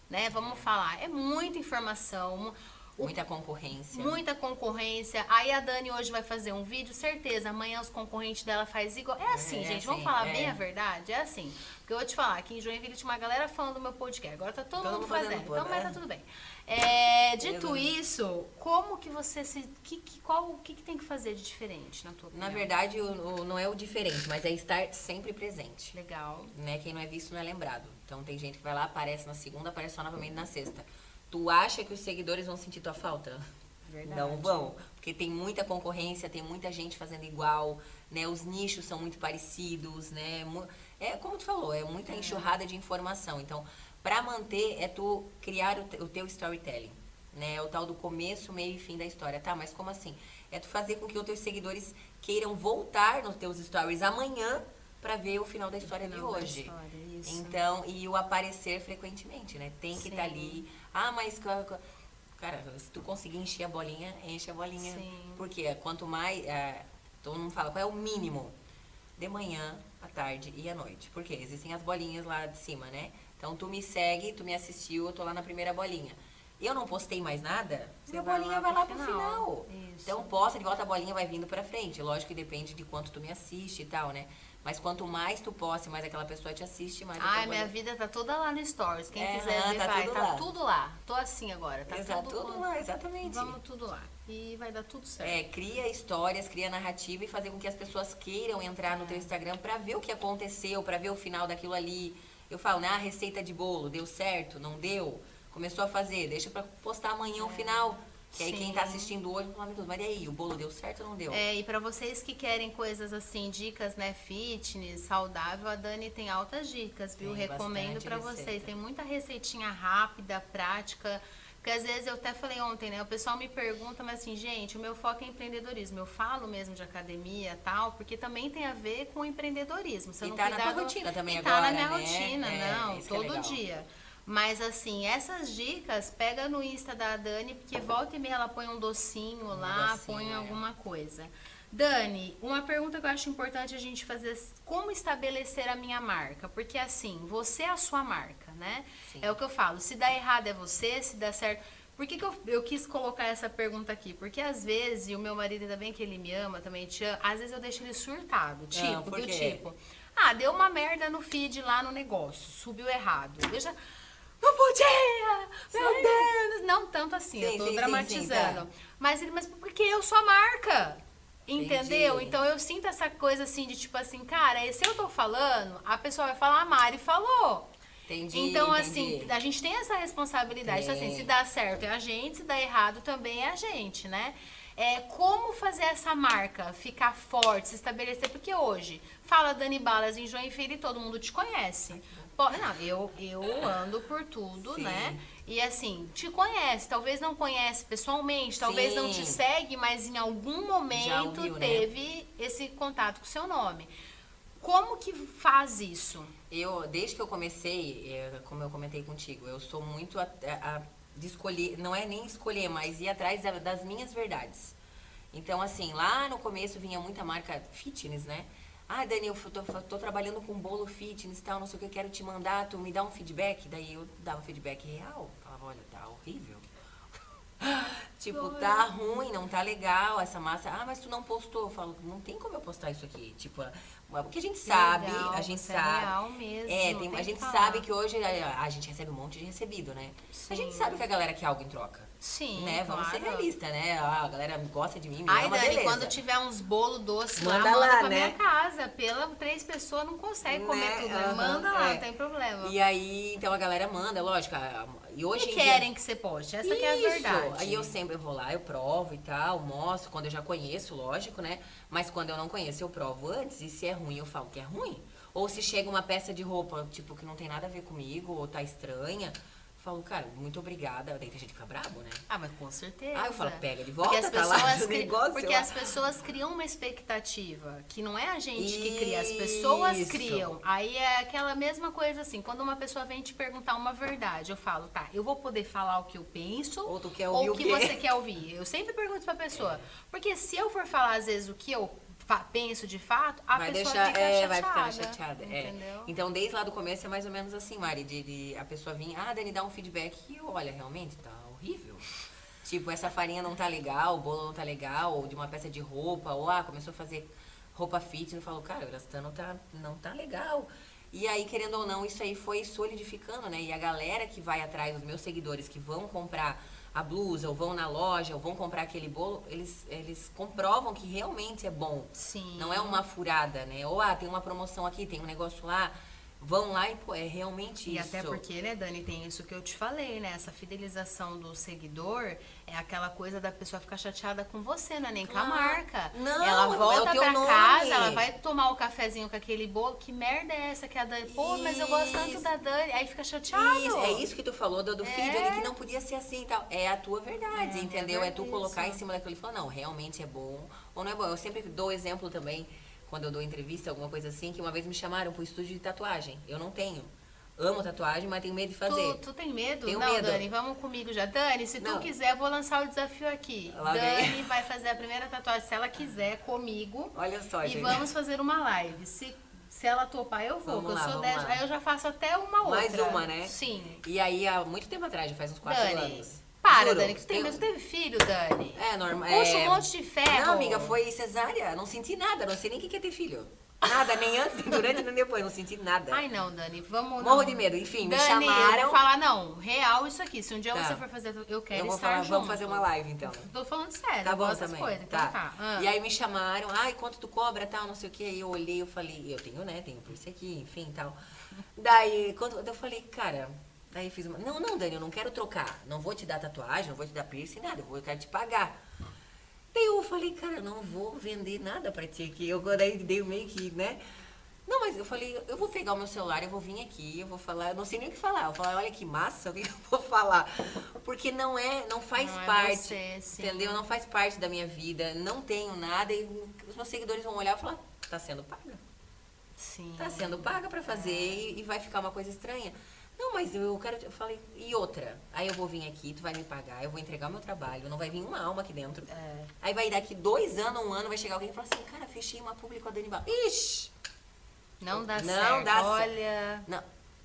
Né? Vamos falar, é muita informação. Muita concorrência. Muita concorrência. Aí a Dani hoje vai fazer um vídeo, certeza. Amanhã os concorrentes dela faz igual. É assim, É gente. Vamos assim, falar é. bem a verdade? É assim. Porque eu vou te falar, aqui em Joinville tinha uma galera falando do meu podcast. Agora tá todo, Todo mundo fazendo fazendo. Então, mas é. tá tudo bem. É, dito isso, como que você se. Que, que, qual, o que, que tem que fazer de diferente na tua opinião? Na verdade, o, o- não é o diferente, mas é estar sempre presente. Legal. Né? Quem não é visto não é lembrado. Então tem gente que vai lá, aparece na segunda, aparece só novamente na sexta. Tu acha que os seguidores vão sentir tua falta? Verdade. Não vão. Porque tem muita concorrência, tem muita gente fazendo igual, né? Os nichos são muito parecidos, né? É como tu falou, é muita enxurrada de informação. Então, para manter, é tu criar o teu storytelling. Né? É o tal do começo, meio e fim da história. Tá, mas como assim? É tu fazer com que os teus seguidores queiram voltar nos teus stories amanhã para ver o final da história de Final da hoje. história, isso. Então, e o aparecer frequentemente, né? Tem que estar Sim. ali. Ah, mas. ca- ca- Cara, se tu conseguir encher a bolinha, enche a bolinha. Sim. Porque quanto mais. É, todo mundo fala, qual é o mínimo? De manhã, à tarde e à noite. Porque existem as bolinhas lá de cima, né? Então tu me segue, tu me assistiu, eu tô lá na primeira bolinha. Eu não postei mais nada, Você minha vai bolinha lá vai lá pro final. final. Isso. Então posta de volta a bolinha vai vindo pra frente. Lógico que depende de quanto tu me assiste e tal, né? Mas quanto mais tu posta, mais aquela pessoa te assiste, mais Ai, minha bolinha- vida tá toda lá no Stories. Quem É, quiser ver, tá vai. tudo tá lá. tudo lá. Tô assim agora. Tá Exato, tudo, tudo lá, exatamente. Vamos tudo lá. E vai dar tudo certo. É, cria histórias, cria narrativa e fazer com que as pessoas queiram entrar no teu Instagram pra ver o que aconteceu, pra ver o final daquilo ali. Eu falo, né? A receita de bolo, deu certo? Não deu? Começou a fazer, deixa pra postar amanhã o final. Que aí quem tá Sim. assistindo hoje fala, meu Deus, mas e aí, o bolo deu certo ou não deu? É, e pra vocês que querem coisas assim, dicas, né, fitness, saudável, a Dani tem altas dicas, viu? Tem Recomendo receita. vocês. Tem muita receitinha rápida, prática. Porque às vezes eu até falei ontem, né? O pessoal me pergunta, mas assim, gente, o meu foco é empreendedorismo. Eu falo mesmo de academia e tal, porque também tem a ver com empreendedorismo. Se eu E não tá na tua do- rotina também e tá na agora, minha né? rotina, É, não, é todo legal. dia. Mas assim, essas dicas, pega no Insta da Dani, porque volta e meia ela põe um docinho lá, docinho, põe é. alguma coisa. Dani, uma pergunta que eu acho importante a gente fazer: como estabelecer a minha marca? Porque assim, você é a sua marca, né? Sim. É o que eu falo. Se dá errado é você, se dá certo. Por que, que eu, eu quis colocar essa pergunta aqui? Porque às vezes, e o meu marido ainda bem que ele me ama, também te ama, às vezes eu deixo ele surtado. Tipo, por do tipo, ah, deu uma merda no feed lá no negócio, subiu errado. Eu já. Não podia! Meu Deus! Não tanto assim, eu Sim, tô sim, dramatizando. sim, tá. Mas ele, mas porque eu sou a marca. Entendeu? Entendi. Então eu sinto essa coisa assim de tipo assim, cara, se eu tô falando, a pessoa vai falar, a Mari falou. Entendi. Então, entendi. assim, a gente tem essa responsabilidade. Então, assim, se dá certo é a gente, se dá errado também é a gente, né? É, como fazer essa marca ficar forte, se estabelecer? Porque hoje, fala Dani Balas em Joinville e todo mundo te conhece. Não, eu, eu ando por tudo, Sim. né? E assim, te conhece, talvez não conhece pessoalmente, talvez não te segue, mas em algum momento ouviu, né? teve esse contato com o seu nome. Como que faz isso? Eu, desde que eu comecei, é, como eu comentei contigo, eu sou muito a, a- de escolher, não é nem escolher, mas ir atrás da- das minhas verdades. Então, assim, lá no começo vinha muita marca fitness, né? Ah, Dani, eu tô, tô trabalhando com bolo fitness e tal, não sei o que, eu quero te mandar, tu me dá um feedback? Daí eu dava feedback real. Falava, olha, tá horrível. tipo, tá ruim, não tá legal essa massa. Ah, mas tu não postou. Eu falo, não tem como eu postar isso aqui. Tipo, porque a gente sabe, Legal, a gente você é sabe. real mesmo, É, tem- tem a gente sabe que hoje a, a gente recebe um monte de recebido, né? A gente Sim. sabe que a galera quer algo em troca. Sim, né? Vamos ser claro. realistas, né? Ah, a galera gosta de mim, me Ai, ama, Dani, beleza. quando tiver uns bolo doce Manda lá, manda lá, pra né? minha casa. Pela três pessoas não consegue comer Né? tudo. né? Manda lá, é. não tem problema. E aí, então a galera manda, lógico. E hoje E em dia- querem que você poste. Essa que é a verdade. Aí eu sempre vou lá, eu provo e tal, mostro quando eu já conheço, lógico, né? Mas quando eu não conheço, eu provo antes. E se é ruim, eu falo que é ruim. Ou se chega uma peça de roupa, tipo, que não tem nada a ver comigo, ou tá estranha, falo, cara, muito obrigada. Daí tem gente que fica brabo, né? Ah, mas com certeza. Ah, eu falo, pega de Porque volta, as tá lá cri- negócio, porque lá. as pessoas criam uma expectativa, que não é a gente que cria, as pessoas Isso. criam. Aí é aquela mesma coisa assim, quando uma pessoa vem te perguntar uma verdade, eu falo, tá, eu vou poder falar o que eu penso Ou tu quer ou ouvir o o que quê? você quer ouvir. Eu sempre pergunto pra pessoa, porque se eu for falar às vezes o que eu penso de fato, a vai pessoa deixar, fica é, chateada. vai ficar chateada. é. Então, desde lá do começo é mais ou menos assim, Mari, de, de a pessoa vir, ah, Dani, dá um feedback e eu, olha, realmente tá horrível. Tipo, essa farinha não tá legal, o bolo não tá legal, ou de uma peça de roupa, ou ah, começou a fazer roupa fitness, eu falo, cara, o elastano tá, não tá legal. E aí, querendo ou não, isso aí foi solidificando, né? E a galera que vai atrás, os meus seguidores que vão comprar a blusa, ou vão na loja, ou vão comprar aquele bolo, eles, eles comprovam que realmente é bom. Sim. Não é uma furada, né? Ou, ah, tem uma promoção aqui, tem um negócio lá. Vão lá e, pô, é realmente E isso. até porque, né, Dani, tem isso que eu te falei, né? Essa fidelização do seguidor é aquela coisa da pessoa ficar chateada com você, não é nem com a marca. Não, ela é volta teu pra nome. casa, ela vai tomar o cafezinho com aquele bolo. Que merda é essa que a Dani? Pô, mas eu gosto tanto Isso. da Dani. Aí fica chateado. Isso, é isso que tu falou do, do feed É. ali, que não podia ser assim e tal. É a tua verdade, É, entendeu? É tu isso. colocar em cima daquilo e falar, não, realmente é bom ou não é bom. Eu sempre dou exemplo também, quando eu dou entrevista, alguma coisa assim, que uma vez me chamaram pro estúdio de tatuagem. Eu não tenho. Amo tatuagem, mas tenho medo de fazer. Tu, tu tem medo? Tenho não, medo. Dani, vamos comigo já. Dani, se tu Não. quiser, eu vou lançar o desafio aqui. Lá vem. Dani vai fazer a primeira tatuagem, se ela quiser, comigo. Olha só, E gente. vamos fazer uma live. Se, se ela topar, eu vou. Vamos que eu lá, sou vamos 10. lá. Aí eu já faço até uma outra. Mais uma, né? Sim. E aí, há muito tempo atrás, já faz uns quatro Dani, anos. Para, Juro, Dani, que tu tem, eu- mas tu teve filho, Dani. É, normal. Puxa é... um monte de ferro. Não, amiga, foi cesárea. Não senti nada. Não sei nem o que é ter filho. Nada, nem antes, nem durante, nem depois. Não senti nada. Ai, não, Dani, vamos. Morro não. de medo. Enfim, me Dani, eu chamaram. vou falar, não, real isso aqui. Se um dia Tá. você for fazer, eu quero eu vou estar falar, junto. vamos fazer uma live então. Tô falando sério, Tá eu bom também. coisas. Então tá. tá. Ah. E aí me chamaram, ai, quanto tu cobra, tal, não sei o que. Aí eu olhei, eu falei, eu tenho, né? Tenho por isso aqui, enfim, tal. Daí, quando eu falei, cara, daí fiz uma. Não, não, Dani, eu não quero trocar. Não vou te dar tatuagem, não vou te dar piercing, nada. Eu quero te pagar. Daí eu falei, cara, eu não vou vender nada pra ti aqui. Eu daí dei meio que, né? Não, mas eu falei, eu vou pegar o meu celular, eu vou vir aqui, eu vou falar, eu não sei nem o que falar. Eu vou falar, olha que massa, o que eu vou falar? Porque não é, não faz Não é parte, você, sim. entendeu? Não faz parte da minha vida, não tenho nada e os meus seguidores vão olhar e falar, tá sendo paga. Sim. Tá sendo paga pra fazer e, e vai ficar uma coisa estranha. Não, mas eu quero. Eu falei, e outra? Aí eu vou vir aqui, tu vai me pagar, eu vou entregar o meu trabalho, não vai vir uma alma aqui dentro. É. Aí vai daqui dois anos, um ano, vai chegar alguém e falar assim, cara, fechei uma pública com a Dani Bala. Ixi! Não dá Não certo. dá certo. Olha. Não,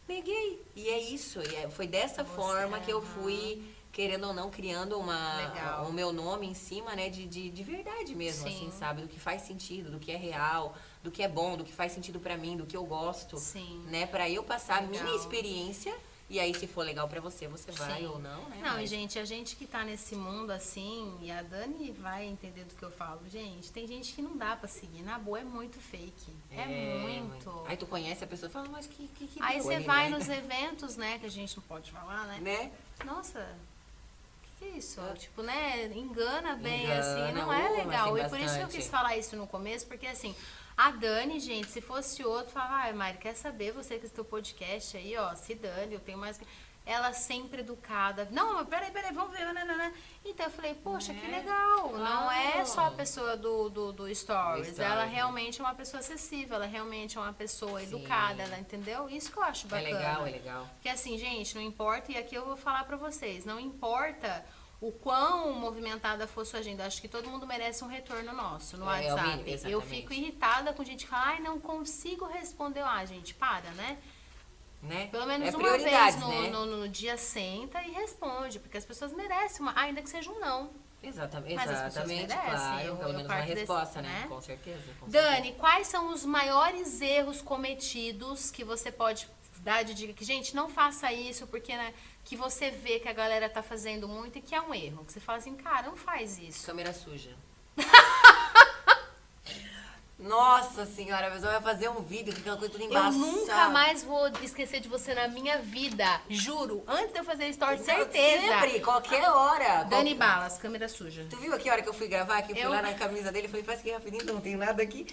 neguei. E é isso. E é- foi dessa Você, forma que eu fui, querendo ou não, criando uma, o meu nome em cima, né, de, de, de verdade mesmo, Sim. assim, sabe? Do que faz sentido, do que é real, do que é bom, do que faz sentido pra mim, do que eu gosto. Sim. Né? Pra eu passar a minha Legal. experiência. E aí, se for legal pra você, você vai Sim. ou não, né? Não, e Mas- gente, a gente que tá nesse mundo assim, e a Dani vai entender do que eu falo. Gente, tem gente que não dá pra seguir. Na boa, é muito fake. É, muito. Aí tu conhece a pessoa e fala, mas que que, que Aí você vai né? nos eventos, né, que a gente não pode falar, né? Né? Nossa, o que, que é isso? Tipo, né, engana bem, Engana, assim, não é legal. tem E por isso que eu quis falar isso no começo, porque assim, a Dani, gente, se fosse outro, falava, ai, Mari, quer saber, você que tem podcast aí, ó, se dane, eu tenho mais... que-" Ela sempre educada. Não, mas peraí, peraí, vamos ver. nananã. Então eu falei, poxa, que É. legal. Não é Claro. só a pessoa do, do, do stories. Do ela stories, realmente é uma pessoa acessível, ela realmente é uma pessoa Sim. educada, ela entendeu? Isso que eu acho É bacana. legal, é legal. Porque assim, gente, não importa, e aqui eu vou falar pra vocês, não importa o quão movimentada for sua agenda, acho que todo mundo merece um retorno nosso no É, é WhatsApp. mínimo, eu fico irritada com gente que fala, ai, não consigo responder. Ah, gente, para, né? Né? Pelo menos é uma vez no, né? no, no dia senta e responde, porque as pessoas merecem, uma, ainda que seja um não. Exatamente, Mas as pessoas exatamente, merecem, claro. eu- pelo menos uma parto desse, resposta, né? né? Com certeza. com Dani, quais são os maiores erros cometidos que você pode dar de dica que, gente, não faça isso, porque né, que você vê que a galera tá fazendo muito e que é um erro. Que você fala assim, cara, não faz isso. Câmera suja. Nossa senhora, a pessoa vai fazer um vídeo com aquela coisa tudo Eu embaçada. nunca mais vou esquecer de você na minha vida. Juro. Antes de eu fazer story, Não, certeza. Sempre, qualquer hora. Dani Balas, câmera suja. Tu viu aqui a hora que eu fui gravar? Que eu fui Eu- lá na camisa dele e falei, faz que rapidinho, não tem nada aqui.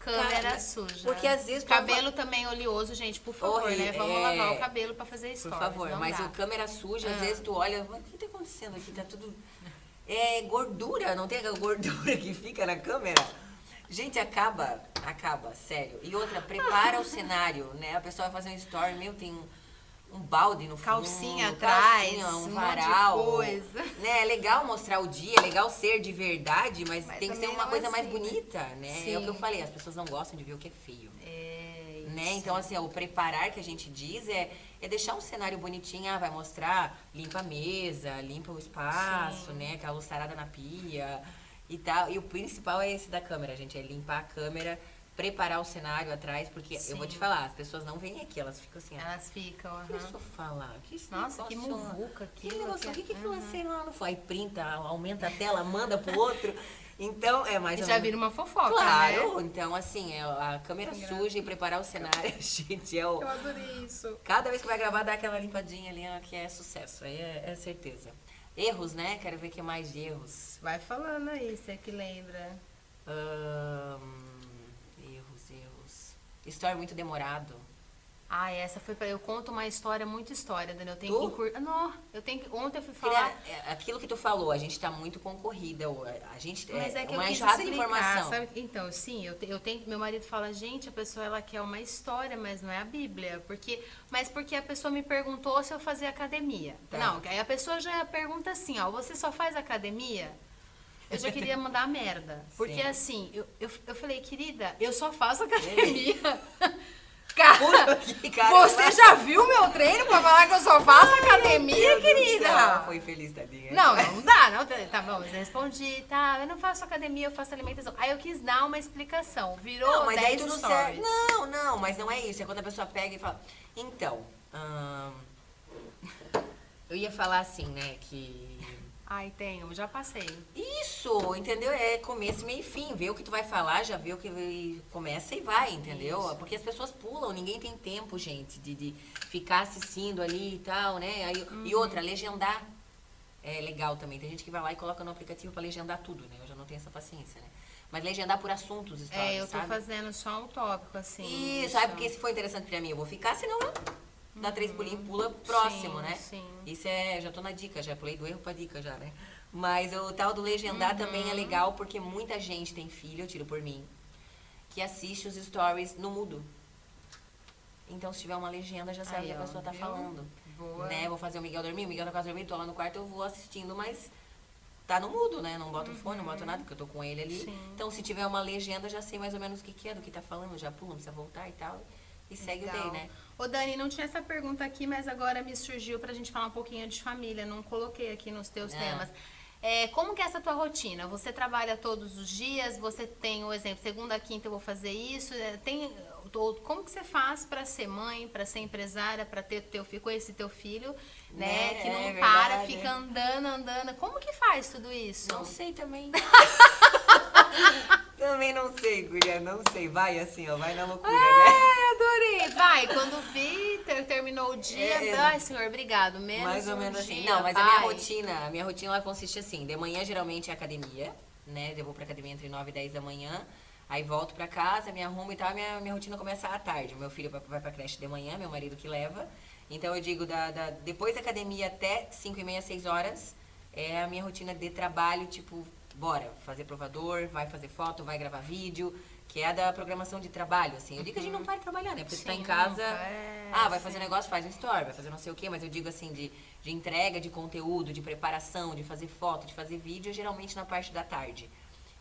Câmera Cara, suja. Porque às vezes... tu Cabelo também oleoso, gente, por favor, Horrível, né? Vamos é. lavar o cabelo pra fazer Por stories. favor, mas dá. o câmera suja, às Ah. vezes tu olha, mas o que tá acontecendo aqui? Tá tudo. É gordura, não tem aquela gordura que fica na câmera? Gente, acaba, acaba, sério. E outra, prepara o cenário, né? A pessoa vai fazer um story, meu, tem um, um balde no fundo. Calcinha atrás, calcinha, um um varal. coisa. Né? É legal mostrar o dia, é legal ser de verdade, mas, Mas tem que ser também uma coisa mais assim, né? bonita, né? É o Sim. que eu falei, as pessoas não gostam de ver o que é feio É, né? Então, assim, ó, o preparar que a gente diz é, é deixar um cenário bonitinho, ah, vai mostrar, limpa a mesa, limpa o espaço, Sim. né? Aquela lusarada na pia e tal. E o principal é esse da câmera, gente, é limpar a câmera, preparar o cenário atrás, porque eu vou te Sim. falar, as pessoas não vêm aqui, elas ficam assim, ó. Elas ficam, Que aham. sofá lá? Que esse Nossa, que lá? muvuca Que aquilo. negócio, o que que Uhum. foi assim lá no Aí printa, aumenta a tela, manda pro outro. Então, é mais E já vira uma fofoca, Claro, né? então assim, é a câmera Que suja e preparar o cenário, gente, é o... Eu adorei isso. Cada vez que vai gravar, dá aquela limpadinha ali, ó, que é sucesso, aí é, é certeza. Erros, né? Quero ver que mais de erros. Vai falando aí, você que lembra. Ahn, erros, erros. Story muito demorado. Ah, essa foi pra. Eu conto uma história, muita história, Dani. Eu tenho Tu? que encur... Não, eu tenho que. Ontem eu fui falar. é, aquilo que tu falou, a gente tá muito concorrida. o- A gente Mas é é, que eu uma quis enxurrada de explicar, informação. sabe? Então, sim, eu, te- eu tenho. Meu marido fala, gente, a pessoa ela quer uma história, mas não é a Bíblia. Porque, mas porque a pessoa me perguntou se eu fazia academia. Tá. Não, aí a pessoa já pergunta assim, ó, você só faz academia? Eu já queria mandar merda. Porque Sim. assim, eu, eu, eu falei, querida, eu só faço academia. Cara, que cara. você já viu meu treino pra falar que eu só faço academia, Deus do querida? ela foi feliz, tadinha. Não, não dá, não. Tá bom, mas eu respondi, tá, eu não faço academia, eu faço alimentação. Aí eu quis dar uma explicação. Virou Não, mas aí 10 tudo stories. certo. Não, não, mas não é isso. É quando a pessoa pega e fala. Então, ahn, eu ia falar assim, né, que. Ai, tenho, já passei. Isso, entendeu? É começo, meio e fim. Vê o que tu vai falar, já vê o que começa e vai, entendeu? Isso. Porque as pessoas pulam, ninguém tem tempo, gente, de, de ficar assistindo ali e tal, né? Aí, Uhum. E outra, legendar é legal também. Tem gente que vai lá e coloca no aplicativo pra legendar tudo, né? Eu já não tenho essa paciência, né? Mas legendar por assuntos, histórias, É, eu tô sabe? fazendo só um tópico, assim. Isso, sabe? Porque se for interessante pra mim, eu vou ficar, senão dá três pulinhos, pula próximo, Sim, né? sim. Isso é, já tô na dica, já pulei do erro pra dica já, né? Mas o tal do legendar também Uhum. é legal porque muita gente tem filho, eu tiro por mim, que assiste os stories no mudo. Então, se tiver uma legenda, já sabe o que a pessoa tá viu? falando. Boa. Né? Vou fazer o Miguel dormir, o Miguel tá quase dormindo, tô lá no quarto, eu vou assistindo, mas tá no mudo, né? Não boto fone, não boto nada, porque eu tô com ele ali. Uhum. Sim. Então, se tiver uma legenda, já sei mais ou menos o que, que é, do que tá falando, já pula, não precisa voltar e tal. E segue o Legal. day, né? Ô Dani, não tinha essa pergunta aqui, mas agora me surgiu pra gente falar um pouquinho de família. Não coloquei aqui nos teus É. temas. É, como que é essa tua rotina? Você trabalha todos os dias? Você tem o exemplo, segunda, quinta eu vou fazer isso? É, Tem, como que você faz pra ser mãe, pra ser empresária, pra ter teu filho, esse teu filho, né? Né, Que não é para, verdade, fica é. andando, andando. Como que faz tudo isso? Não sei também. também não sei, guria, não sei. Vai assim, ó, vai na loucura, né? Ai, adorei. Vai, quando vi, ter- terminou o dia. É. Ai, senhor, obrigado. Menos Mais ou um menos assim. dia, Não, mas a minha vai. rotina, a minha rotina ela consiste assim, de manhã geralmente é academia, né? Eu vou pra academia entre 9 e 10 da manhã. Aí volto pra casa, me arrumo e tal, minha, minha rotina começa à tarde. Meu filho vai, vai pra creche de manhã, meu marido que leva. Então eu digo, da, da- depois da academia até 5 e meia, 6 horas, é a minha rotina de trabalho, tipo, bora, fazer provador, vai fazer foto, vai gravar vídeo, que é da programação de trabalho, assim. Eu digo que a gente não para de trabalhar, né? Porque você tá em Sim, casa, é, ah, vai sim. fazer negócio, faz um story, vai fazer não sei o quê, mas eu digo assim, de, de entrega de conteúdo, de preparação, de fazer foto, de fazer vídeo, geralmente na parte da tarde.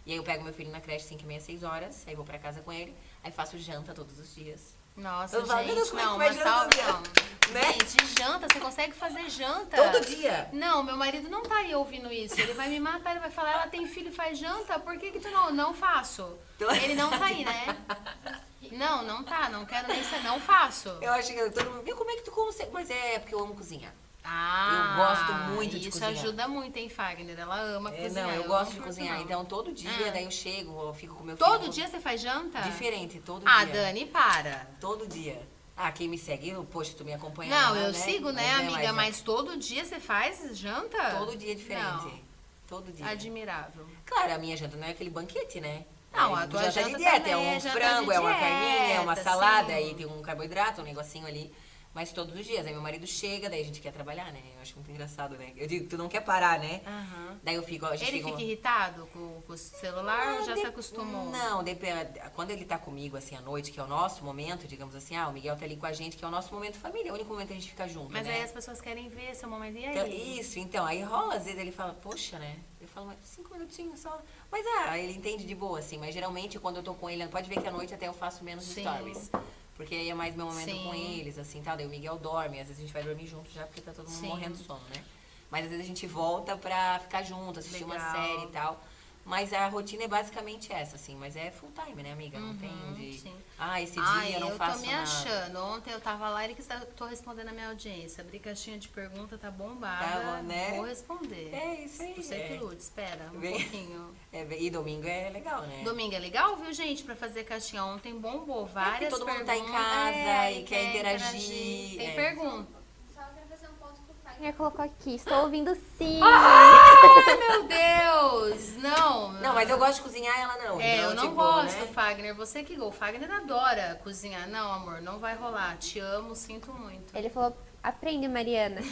E aí eu pego meu filho na creche 5 e meia, 6 horas, aí vou pra casa com ele, aí faço janta todos os dias. Nossa, Eu falo, Deus, gente, como é não, uma salva janta, não. né? Gente, janta, você consegue fazer janta? Todo dia! Não, meu marido não tá aí ouvindo isso. Ele vai me matar, ele vai falar, ela tem filho e faz janta, por que que tu não? Não faço. Ele não tá aí, né? Não, não tá, não quero nem ser, não faço. Eu acho que todo mundo, viu como é que tu consegue? Mas é porque eu amo cozinhar. Ah, Eu gosto muito de isso cozinhar. ajuda muito, hein, Fagner? Ela ama É, cozinhar. não, eu não gosto de cozinhar. não. Então todo dia, Ah. daí eu chego, eu fico com meu filho. Todo dia você faz janta? Diferente, todo Ah, dia. Dani, para. Todo dia. Ah, quem me segue, eu- poxa, tu me acompanha Não, lá, eu né? sigo, né, Mas é, amiga? mas é Mas todo dia você faz janta? Todo dia é diferente. Não. Todo dia. Admirável. Claro, a minha janta não é aquele banquete, né? Não, é a tua janta janta de dieta, também é um é frango, é uma carninha, é uma dieta, salada, sim. aí tem um carboidrato, um negocinho ali. Mas todos os dias. Aí meu marido chega, daí a gente quer trabalhar, né? Eu acho muito engraçado, né? Eu digo, tu não quer parar, né? Aham. Daí eu fico, a gente Ele fica... fica irritado com, com o celular ou já de- se acostumou? Não, depende. Quando ele tá comigo, assim, à noite, que é o nosso momento, digamos assim, ah, o Miguel tá ali com a gente, que é o nosso momento família, é o único momento que a gente fica junto, Mas né? aí as pessoas querem ver seu momento. E Então, aí? isso, então, aí rola, às vezes ele fala, poxa, né? Eu falo, mas cinco minutinhos só. Mas ah, ele entende de boa, assim. Mas geralmente quando eu tô com ele, pode ver que à noite até eu faço menos Sim. stories. Porque aí é mais meu momento Sim. com eles, assim, tal. Daí o Miguel dorme, às vezes a gente vai dormir junto já, porque tá todo mundo Sim. morrendo de sono, né? Mas às vezes a gente volta pra ficar junto, assistir uma Legal. série e tal. Mas a rotina é basicamente essa, assim. Mas é full time, né, amiga? Não tem Uhum, de... sim. Ah, esse dia Ai, eu não eu faço tô me nada. achando. Ontem eu tava lá e que está- tô respondendo a minha audiência. Abri caixinha de pergunta, tá bombada. Tá né? Vou responder. É isso aí, Você é. que lute, espera um pouquinho. É, e domingo é legal, né? Domingo é legal, viu, gente? Pra fazer caixinha ontem bombou. Várias todo mundo tá em perguntas. casa É, e quer interagir, Tem é. pergunta. Só quero fazer um Fagner colocou aqui. Estou ouvindo sim. Ai, meu Deus! Não. Não, mas eu gosto de cozinhar, ela não. É, Então, eu não tipo, gosto, né? Fagner. Você que o Fagner adora cozinhar. Não, amor, não vai rolar. Te amo, sinto muito. Ele falou, aprende, Mariana.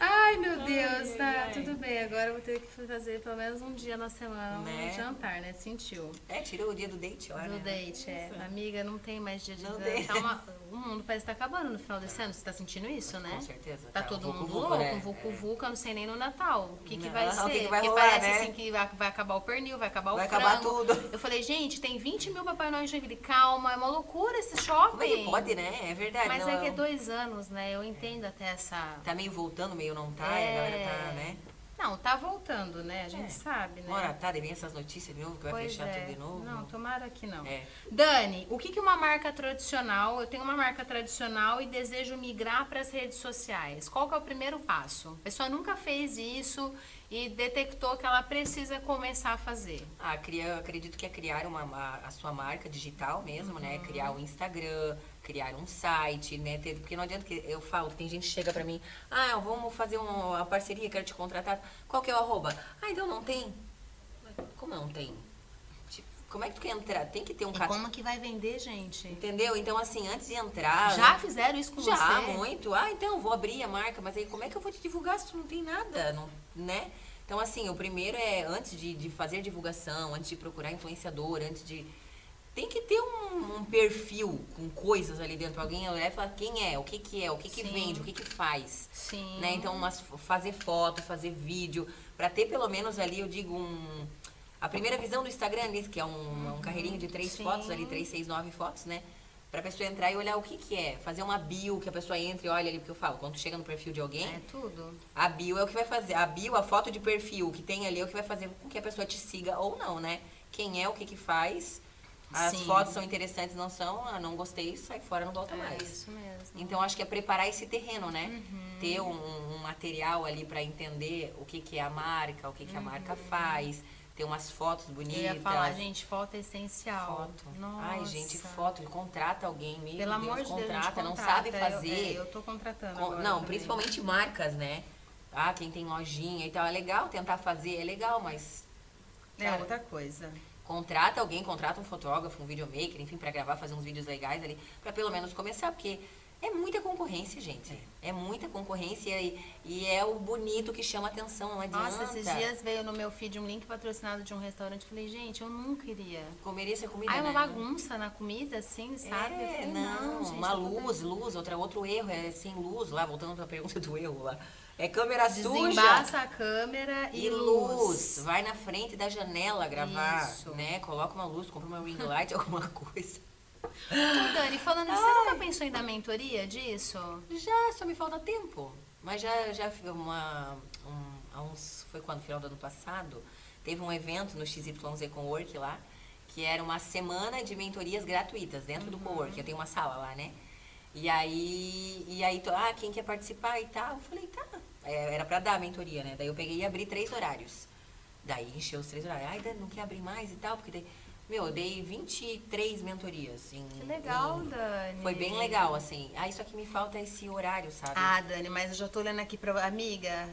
Ai, meu Deus, tá, tudo bem. Agora eu vou ter que fazer pelo menos um dia na semana Né? um jantar, né? Sentiu. É, tirou o dia do date lá, Do né? date, é. Amiga, não tem mais dia de Não tem. tá uma- O mundo parece estar acabando no final desse ano. Você tá sentindo isso, né? Com certeza. Tá Tá, todo mundo vucu-vucu, louco, né? um vucu vucu, eu não sei nem no Natal. O que, que Não, vai o ser? que que vai Porque rolar, parece né? assim que vai, vai acabar o pernil, vai acabar Vai o acabar frango. tudo. Eu falei, gente, tem 20 mil Papai Noel em Joinville. Calma, é uma loucura esse shopping. É pode, né? É verdade. Mas não, é que é dois anos, né? Eu entendo até essa... Tá meio voltando, meio não tá, e a galera tá, né? Não, tá voltando, né? A gente É. sabe, né? Uma hora tá, vem essas notícias de novo, que vai Pois fechar é. tudo de novo. Não, tomara que não. É. Dani, o que, que uma marca tradicional, eu tenho uma marca tradicional e desejo migrar para as redes sociais. Qual que é o primeiro passo? A pessoa nunca fez isso e detectou que ela precisa começar a fazer. Ah, cria, eu acredito que é criar uma, ma- a sua marca digital mesmo, né? Uhum. Criar o Instagram, criar um site, né? Ter- porque não adianta que eu falo, tem gente que chega pra mim, ah, vamos fazer um- uma parceria, quero te contratar. Qual que é o arroba? Ah, então não tem. Como não tem? Tipo, como é que tu quer entrar? Tem que ter um E cat- como que vai vender, gente? Entendeu? Então, assim, antes de entrar. Já fizeram isso com Já, você? muito. Ah, então, vou abrir a marca, mas aí como é que eu vou te divulgar se tu não tem nada, não, né? Então, assim, o primeiro é, antes de, de fazer divulgação, antes de procurar influenciador, antes de tem que ter um, um perfil com coisas ali dentro. Alguém olhar e falar quem é, o que que é, o que que Sim. vende, o que que faz. Sim. Né? Então, umas, fazer foto, fazer vídeo, pra ter pelo menos ali, eu digo, um, a primeira visão do Instagram que é um, um carreirinho de três Sim. fotos ali, três, seis, nove fotos, né? Pra pessoa entrar e olhar o que que é. Fazer uma bio, que a pessoa entre e olha ali, porque eu falo, quando chega no perfil de alguém, É tudo. a bio é o que vai fazer. A bio, a foto de perfil que tem ali é o que vai fazer com que a pessoa te siga ou não, né? Quem é, o que que faz. As Sim. fotos são interessantes, não são, ah, não gostei, sai fora, não volta É mais. isso mesmo. Então acho que é preparar esse terreno, né? Uhum. Ter um, um material ali para entender o que, que é a marca, o que, que a marca faz, ter umas fotos bonitas. Uhum. Eu ia falar, gente, foto é essencial. Foto. Nossa. Ai, gente, foto, contrata alguém, meu Pelo Deus, amor de Deus, contrata, não sabe fazer. Eu, é, eu tô contratando Com- não, também. principalmente marcas, né? Ah, quem tem lojinha e tal, é legal tentar fazer, é legal, mas É cara, outra coisa. Contrata alguém, contrata um fotógrafo, um videomaker, enfim, pra gravar, fazer uns vídeos legais ali, pra pelo menos começar, porque é muita concorrência, gente. É, muita concorrência e, e é o bonito que chama atenção, não adianta. Nossa, esses dias veio no meu feed um link patrocinado de um restaurante. Falei, gente, eu nunca iria. Comeria essa comida, Ah, é uma né? bagunça na comida, assim, sabe? É, falei, não, gente, uma tá tudo luz, luz, outra, outro erro, é sem luz lá, voltando pra pergunta do erro lá. É câmera suja. Desembaça a câmera e, E luz. Vai na frente da janela gravar, Isso. né? Coloca uma luz, compra uma ring light, alguma coisa. Ô, Dani, falando você nunca pensou em dar mentoria disso? Já, só me falta tempo. Mas já, já uma, um, uns, foi quando? Final do ano passado, teve um evento no XYZ Cowork lá, que era uma semana de mentorias gratuitas dentro do Cowork. Eu tenho uma sala lá, né? E aí, e aí, ah, quem quer participar e tal? Eu falei, tá. É, Era pra dar a mentoria, né? Daí eu peguei e abri três horários. Daí encheu os três horários. Ai, Dani, não quer abrir mais e tal? Porque daí, meu, eu dei 23 mentorias. Em, Que legal, em- Dani. Foi bem legal, assim. Ah, isso aqui me falta esse horário, sabe? Ah, Dani, mas eu já tô olhando aqui pra... Amiga,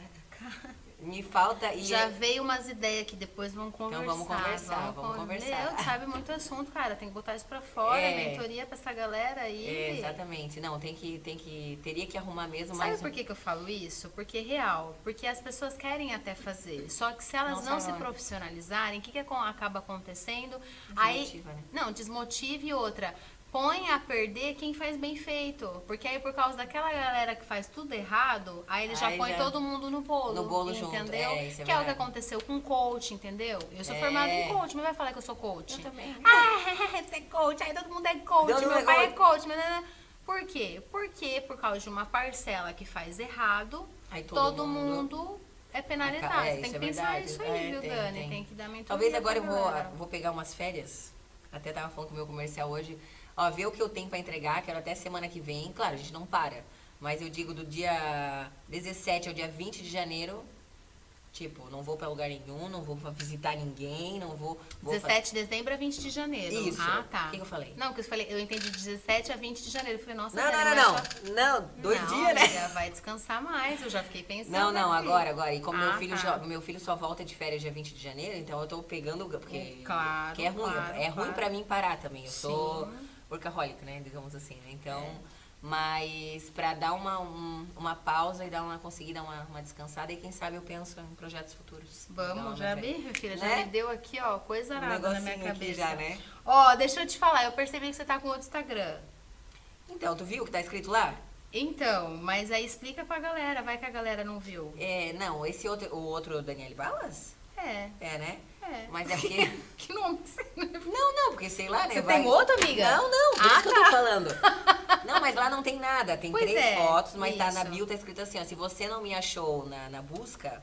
Me falta e já veio umas ideias que depois vamos conversar. vamos conversar, vamos con- conversar. Meu, sabe muito assunto, cara. Tem que botar isso pra fora, É. mentoria pra essa galera aí. é, exatamente. Não, tem que tem que teria que arrumar mesmo Sabe por um- que, que eu falo isso? Porque é real. Porque as pessoas querem até fazer. Só que se elas Não não, se onde. profissionalizarem, o que, que acaba acontecendo? Desmotiva, aí, né? Não, desmotive outra. Põe a perder quem faz bem feito. Porque aí, por causa daquela galera que faz tudo errado, aí ele já Aí põe já- todo mundo no bolo. No bolo junto, entendeu? é, isso é que é o que aconteceu com coach, entendeu? Eu sou É. formada em coach, mas vai falar que eu sou coach. Eu também. Ah, você é coach, aí todo mundo é coach, Todo meu é pai é coach. Mas... não, não. Por quê? Porque por causa de uma parcela que faz errado, Aí todo, todo mundo... mundo- é penalizado. É, tem que é pensar verdade. isso aí, É, viu, tem, Dani? tem. Tem que dar mentoria Talvez agora eu vou, vou pegar umas férias. Até tava falando com o meu comercial hoje. Ó, ver o que eu tenho pra entregar, quero até semana que vem. Claro, a gente não para. Mas eu digo do dia 17 ao dia 20 de janeiro, tipo, não vou pra lugar nenhum, não vou pra visitar ninguém, não vou. vou fa- 17 de dezembro a 20 de janeiro. Isso. Ah, tá. O que que eu falei? Não, porque eu falei, eu entendi 17 a 20 de janeiro. Eu falei, nossa, Não, não, não, não. Não, dois dias, né? vai descansar mais. Eu já fiquei pensando. Não, não, aqui. agora, agora. E como meu Ah, filho tá. jo- meu filho só volta de férias dia 20 de janeiro, então eu tô pegando. Porque claro, que é ruim. claro, é ruim claro. pra mim parar também. Eu sou Sim. Workaholic, né? Digamos assim, né? Então. É. Mas pra dar uma, um- uma pausa e dar uma, conseguir dar uma, uma descansada e quem sabe eu penso em projetos futuros. Vamos, Então, já vi, minha filha. Já Né? me deu aqui, ó, coisa Um arada na minha cabeça. já, né? Ó, deixa eu te falar, eu percebi que você tá com outro Instagram. Então, tu viu o que tá escrito lá? Então, mas aí explica pra galera, vai que a galera não viu. É, não, esse outro, o outro Daniel Balas? É, É, né? É. Mas é porque. que nome que você Não, não, porque sei lá, né? Você vai- tem outro, amiga? Não, não, por Ah, isso que eu tô falando. Não, mas lá não tem nada. Tem Pois três é, fotos, mas tá na isso. bio, tá escrito assim, ó. Se você não me achou na, na busca,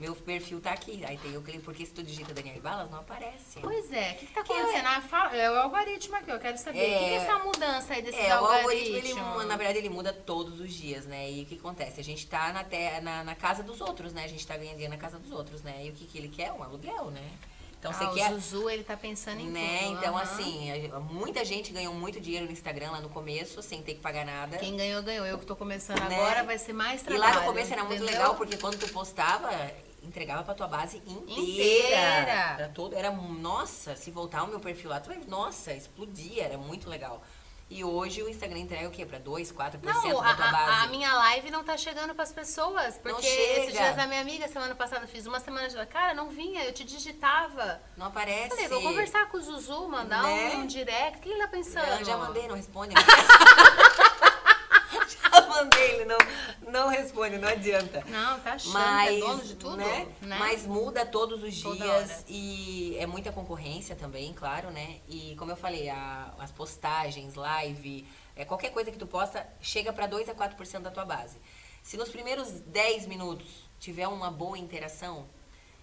meu perfil tá aqui. Aí tem o cliente, porque se tu digita Daniel Balas, não aparece. Pois é, o que, que tá é- acontecendo? Ah, fala- é o algoritmo aqui, eu quero saber. O que, que é É. essa mudança aí desses É, o algoritmo, algoritmos? ele, na verdade, ele muda todos os dias, né? E o que acontece? A gente tá na, te- na, na casa dos outros, né? A gente tá ganhando dinheiro na casa dos outros, né? E o que, que ele quer? Um aluguel, né? Então, você ah, quer... o Zuzu, ele tá pensando em Né? tudo. Então, aham. assim, muita gente ganhou muito dinheiro no Instagram lá no começo, sem ter que pagar nada. Quem ganhou, ganhou. Eu que tô começando Né? agora, vai ser mais E trabalho. lá no começo era muito entendeu? legal, porque quando tu postava, entregava pra tua base inteira. Inteira. Era todo, era, nossa, se voltar o meu perfil lá, tu vai, nossa, explodia, era muito legal. E hoje o Instagram entrega o quê? Pra 2, 4% Não, da tua a- base? a minha live não tá chegando pras pessoas. Porque esses dias a minha amiga, semana passada, fiz uma semana de cara, não vinha, eu te digitava. Não aparece. Falei, vou conversar com o Zuzu, mandar Né? um direct. O que ele tá pensando? Eu já mandei, não responde. mandei, ele não, não responde, não adianta. Não, tá achando Mas, que é dono de tudo, né? né? Mas muda todos os Toda dias hora. e é muita concorrência também, claro, né? E como eu falei, a- as postagens, live, é, qualquer coisa que tu posta, chega para 2 a 4% da tua base. Se nos primeiros 10 minutos tiver uma boa interação,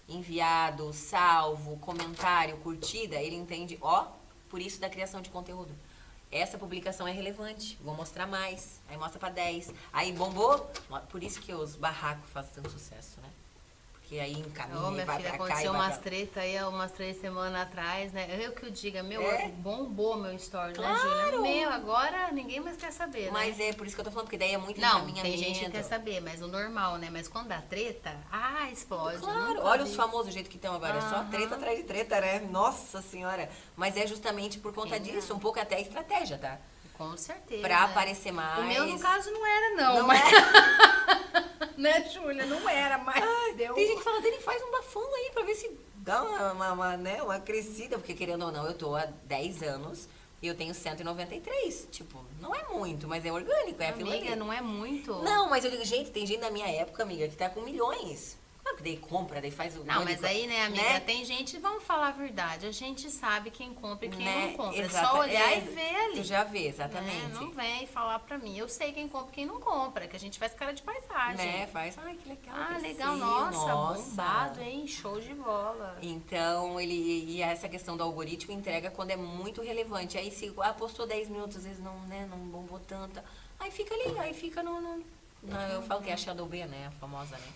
enviado, salvo, comentário, curtida, ele entende, ó, por isso da criação de conteúdo. Essa publicação é relevante, vou mostrar mais. Aí mostra pra 10. Aí bombou, por isso que os barracos fazem tanto sucesso, né? Porque aí encaminha Ô, minha vai filha, pra aconteceu umas pra... treta aí há umas três semanas atrás, né? Eu que o diga, meu, É? bombou meu story, Claro! né, Júlia? Meu, agora ninguém mais quer saber, né? Mas é por isso que eu tô falando, porque daí é muito Não, tem gente que quer saber, mas o normal, né? Mas quando dá treta, ah, explode. Claro, olha os famosos do jeito que estão agora. É só treta atrás de treta, né? Nossa senhora. Mas é justamente por conta disso, um pouco até estratégia, tá? Com certeza. Pra aparecer mais. O meu, no caso, não era, não. Não mas... é? né, Júlia? Não era, mas deu. Tem gente que fala, Dani, faz um bafão aí pra ver se dá uma, uma, uma, né, uma crescida. Porque, querendo ou não, eu tô há 10 anos e eu tenho 193. Tipo, não é muito, mas é orgânico, é aquilo Amiga, ali. não é muito. Não, mas eu digo, gente, tem gente da minha época, amiga, que tá com milhões. Claro que daí compra, daí faz o... Não, mas aí, né, amiga, né? tem gente, vamos falar a verdade, a gente sabe quem compra e quem Né? não compra. É Exata- só olhar é, e ver ali. Tu já vê, né? exatamente. Não vem falar pra mim. Eu sei quem compra e quem não compra, que a gente faz cara de paisagem. Né? Faz, ai, que legal. Ah, legal, nossa, bombado, hein? Show de bola. Então, ele e essa questão do algoritmo entrega quando é muito relevante. Aí se ah, postou 10 minutos, às vezes não, né, não bombou tanto. Aí fica ali, aí fica no. no- no- eu falo que é a Shadow B, né? A famosa, né?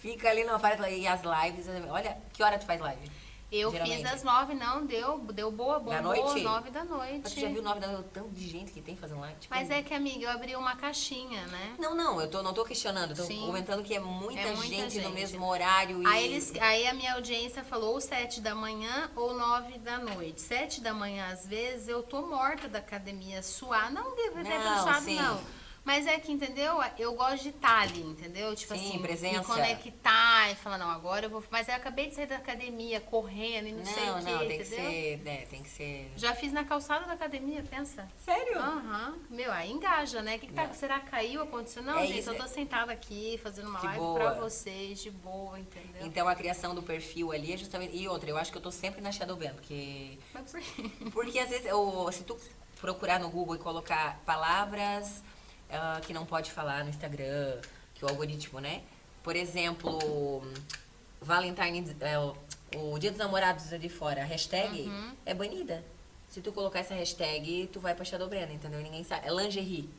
Fica ali, não aparece. E as lives, olha, que hora tu faz live? Eu Geralmente. fiz às nove, não, deu, deu boa, bombou, Da noite? nove da noite. Mas tu já viu o nome da tanto de gente que tem fazendo live? Tipo, Mas é que, amiga, eu abri uma caixinha, né? Não, não, eu tô, não tô questionando, tô Sim. comentando que é muita, É muita gente, no gente. mesmo horário. E... Aí, eles, aí a minha audiência falou ou sete da manhã ou nove da noite. Sete da manhã, às vezes, eu tô morta da academia, suar. Não devo ter Não, sim. não. Mas é que, entendeu? Eu gosto de estar ali, entendeu? Tipo Sim, assim, presença. me conectar e falar, não, agora eu vou. Mas eu acabei de sair da academia, correndo e não, sei Não, o quê, não, tem que entendeu? ser, né, tem que ser... Já fiz na calçada da academia, pensa. Sério? Aham. Meu, aí engaja, né? O que, que tá, Não. será que caiu? Aconteceu? Não, É gente, isso, eu tô sentada aqui fazendo uma De live boa. pra vocês, de boa, entendeu? Então a criação do perfil ali é justamente. E outra, eu acho que eu tô sempre na Shadow Band, porque. Mas por quê? Porque às vezes, eu- se tu procurar no Google e colocar palavras ah, que não pode falar no Instagram, que o algoritmo, né? Por exemplo, Valentine, é, o- Dia dos Namorados é de fora, a hashtag Uhum. é banida. Se tu colocar essa hashtag, tu vai pra Shadowbrand, entendeu? Ninguém sabe. É lingerie.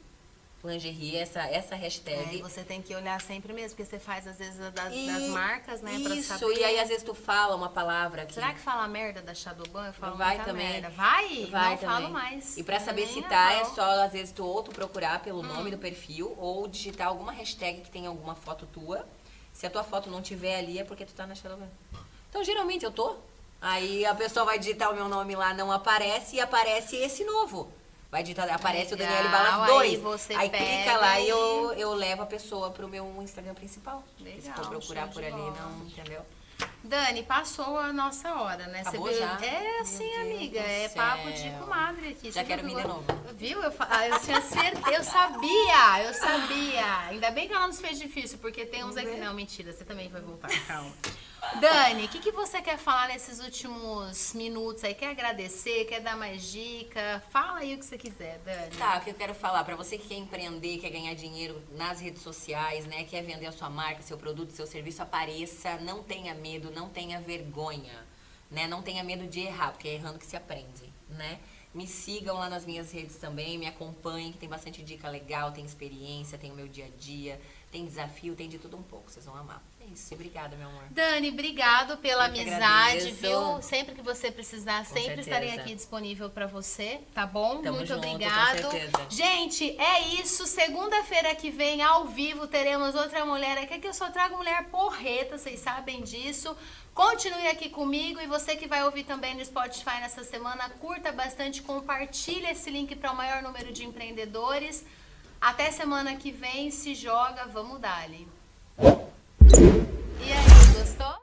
Lingerie, essa, essa É, hashtag. e você tem que olhar sempre mesmo, porque você faz às vezes das, E- das marcas, né? Pra Isso, saber. e aí às vezes tu fala uma palavra que. Será que fala merda da Shadowban? Eu falo Vai também. merda. Vai? Vai não também. falo mais. E pra saber Nem se a tá, é só às vezes tu ou tu procurar pelo Hum. nome do perfil ou digitar alguma hashtag que tenha alguma foto tua. Se a tua foto não tiver ali é porque tu tá na Shadowban. Então geralmente eu tô. Aí a pessoa vai digitar o meu nome lá, não aparece e aparece esse novo. Vai digitar, aparece Legal, o Daniele Balas aí 2. você Aí clica lá e eu, eu levo a pessoa pro meu Instagram principal. Porque se Legal, for procurar por ali, bola. não, entendeu? Dani, passou a nossa hora, né? Você Acabou viu? já? É assim, amiga. É céu. papo de comadre aqui. Já Você quero vir de novo. Viu? Eu, ah, eu tinha certeza. Eu sabia, eu sabia. Ainda bem que ela nos fez difícil, porque tem uns aqui. Não, mentira, você também vai voltar, calma. Dani, o que, que você quer falar nesses últimos minutos aí? Quer agradecer? Quer dar mais dica? Fala aí o que você quiser, Dani. Tá, o que eu quero falar, pra você que quer empreender, quer ganhar dinheiro nas redes sociais, né, quer vender a sua marca, seu produto, seu serviço, apareça, não tenha medo, não tenha vergonha, né? Não tenha medo de errar, porque é errando que se aprende, né? Me sigam lá nas minhas redes também, me acompanhem, que tem bastante dica legal, tem experiência, tem o meu dia a dia, Tem desafio, tem de tudo um pouco. Vocês vão amar. É isso. Obrigada, meu amor. Dani, obrigado pela Eu amizade, viu? Sempre que você precisar, Com sempre estarei certeza. aqui disponível pra você, tá bom? Tamo Muito junto, com obrigado. certeza. Gente, é isso. Segunda-feira que vem, ao vivo, teremos outra mulher aqui, que eu só trago mulher porreta, vocês sabem disso. Continue aqui comigo e você que vai ouvir também no Spotify nessa semana, curta bastante, compartilha esse link para o maior número de empreendedores. Até semana que vem, se joga, vamos dali. E aí, gostou?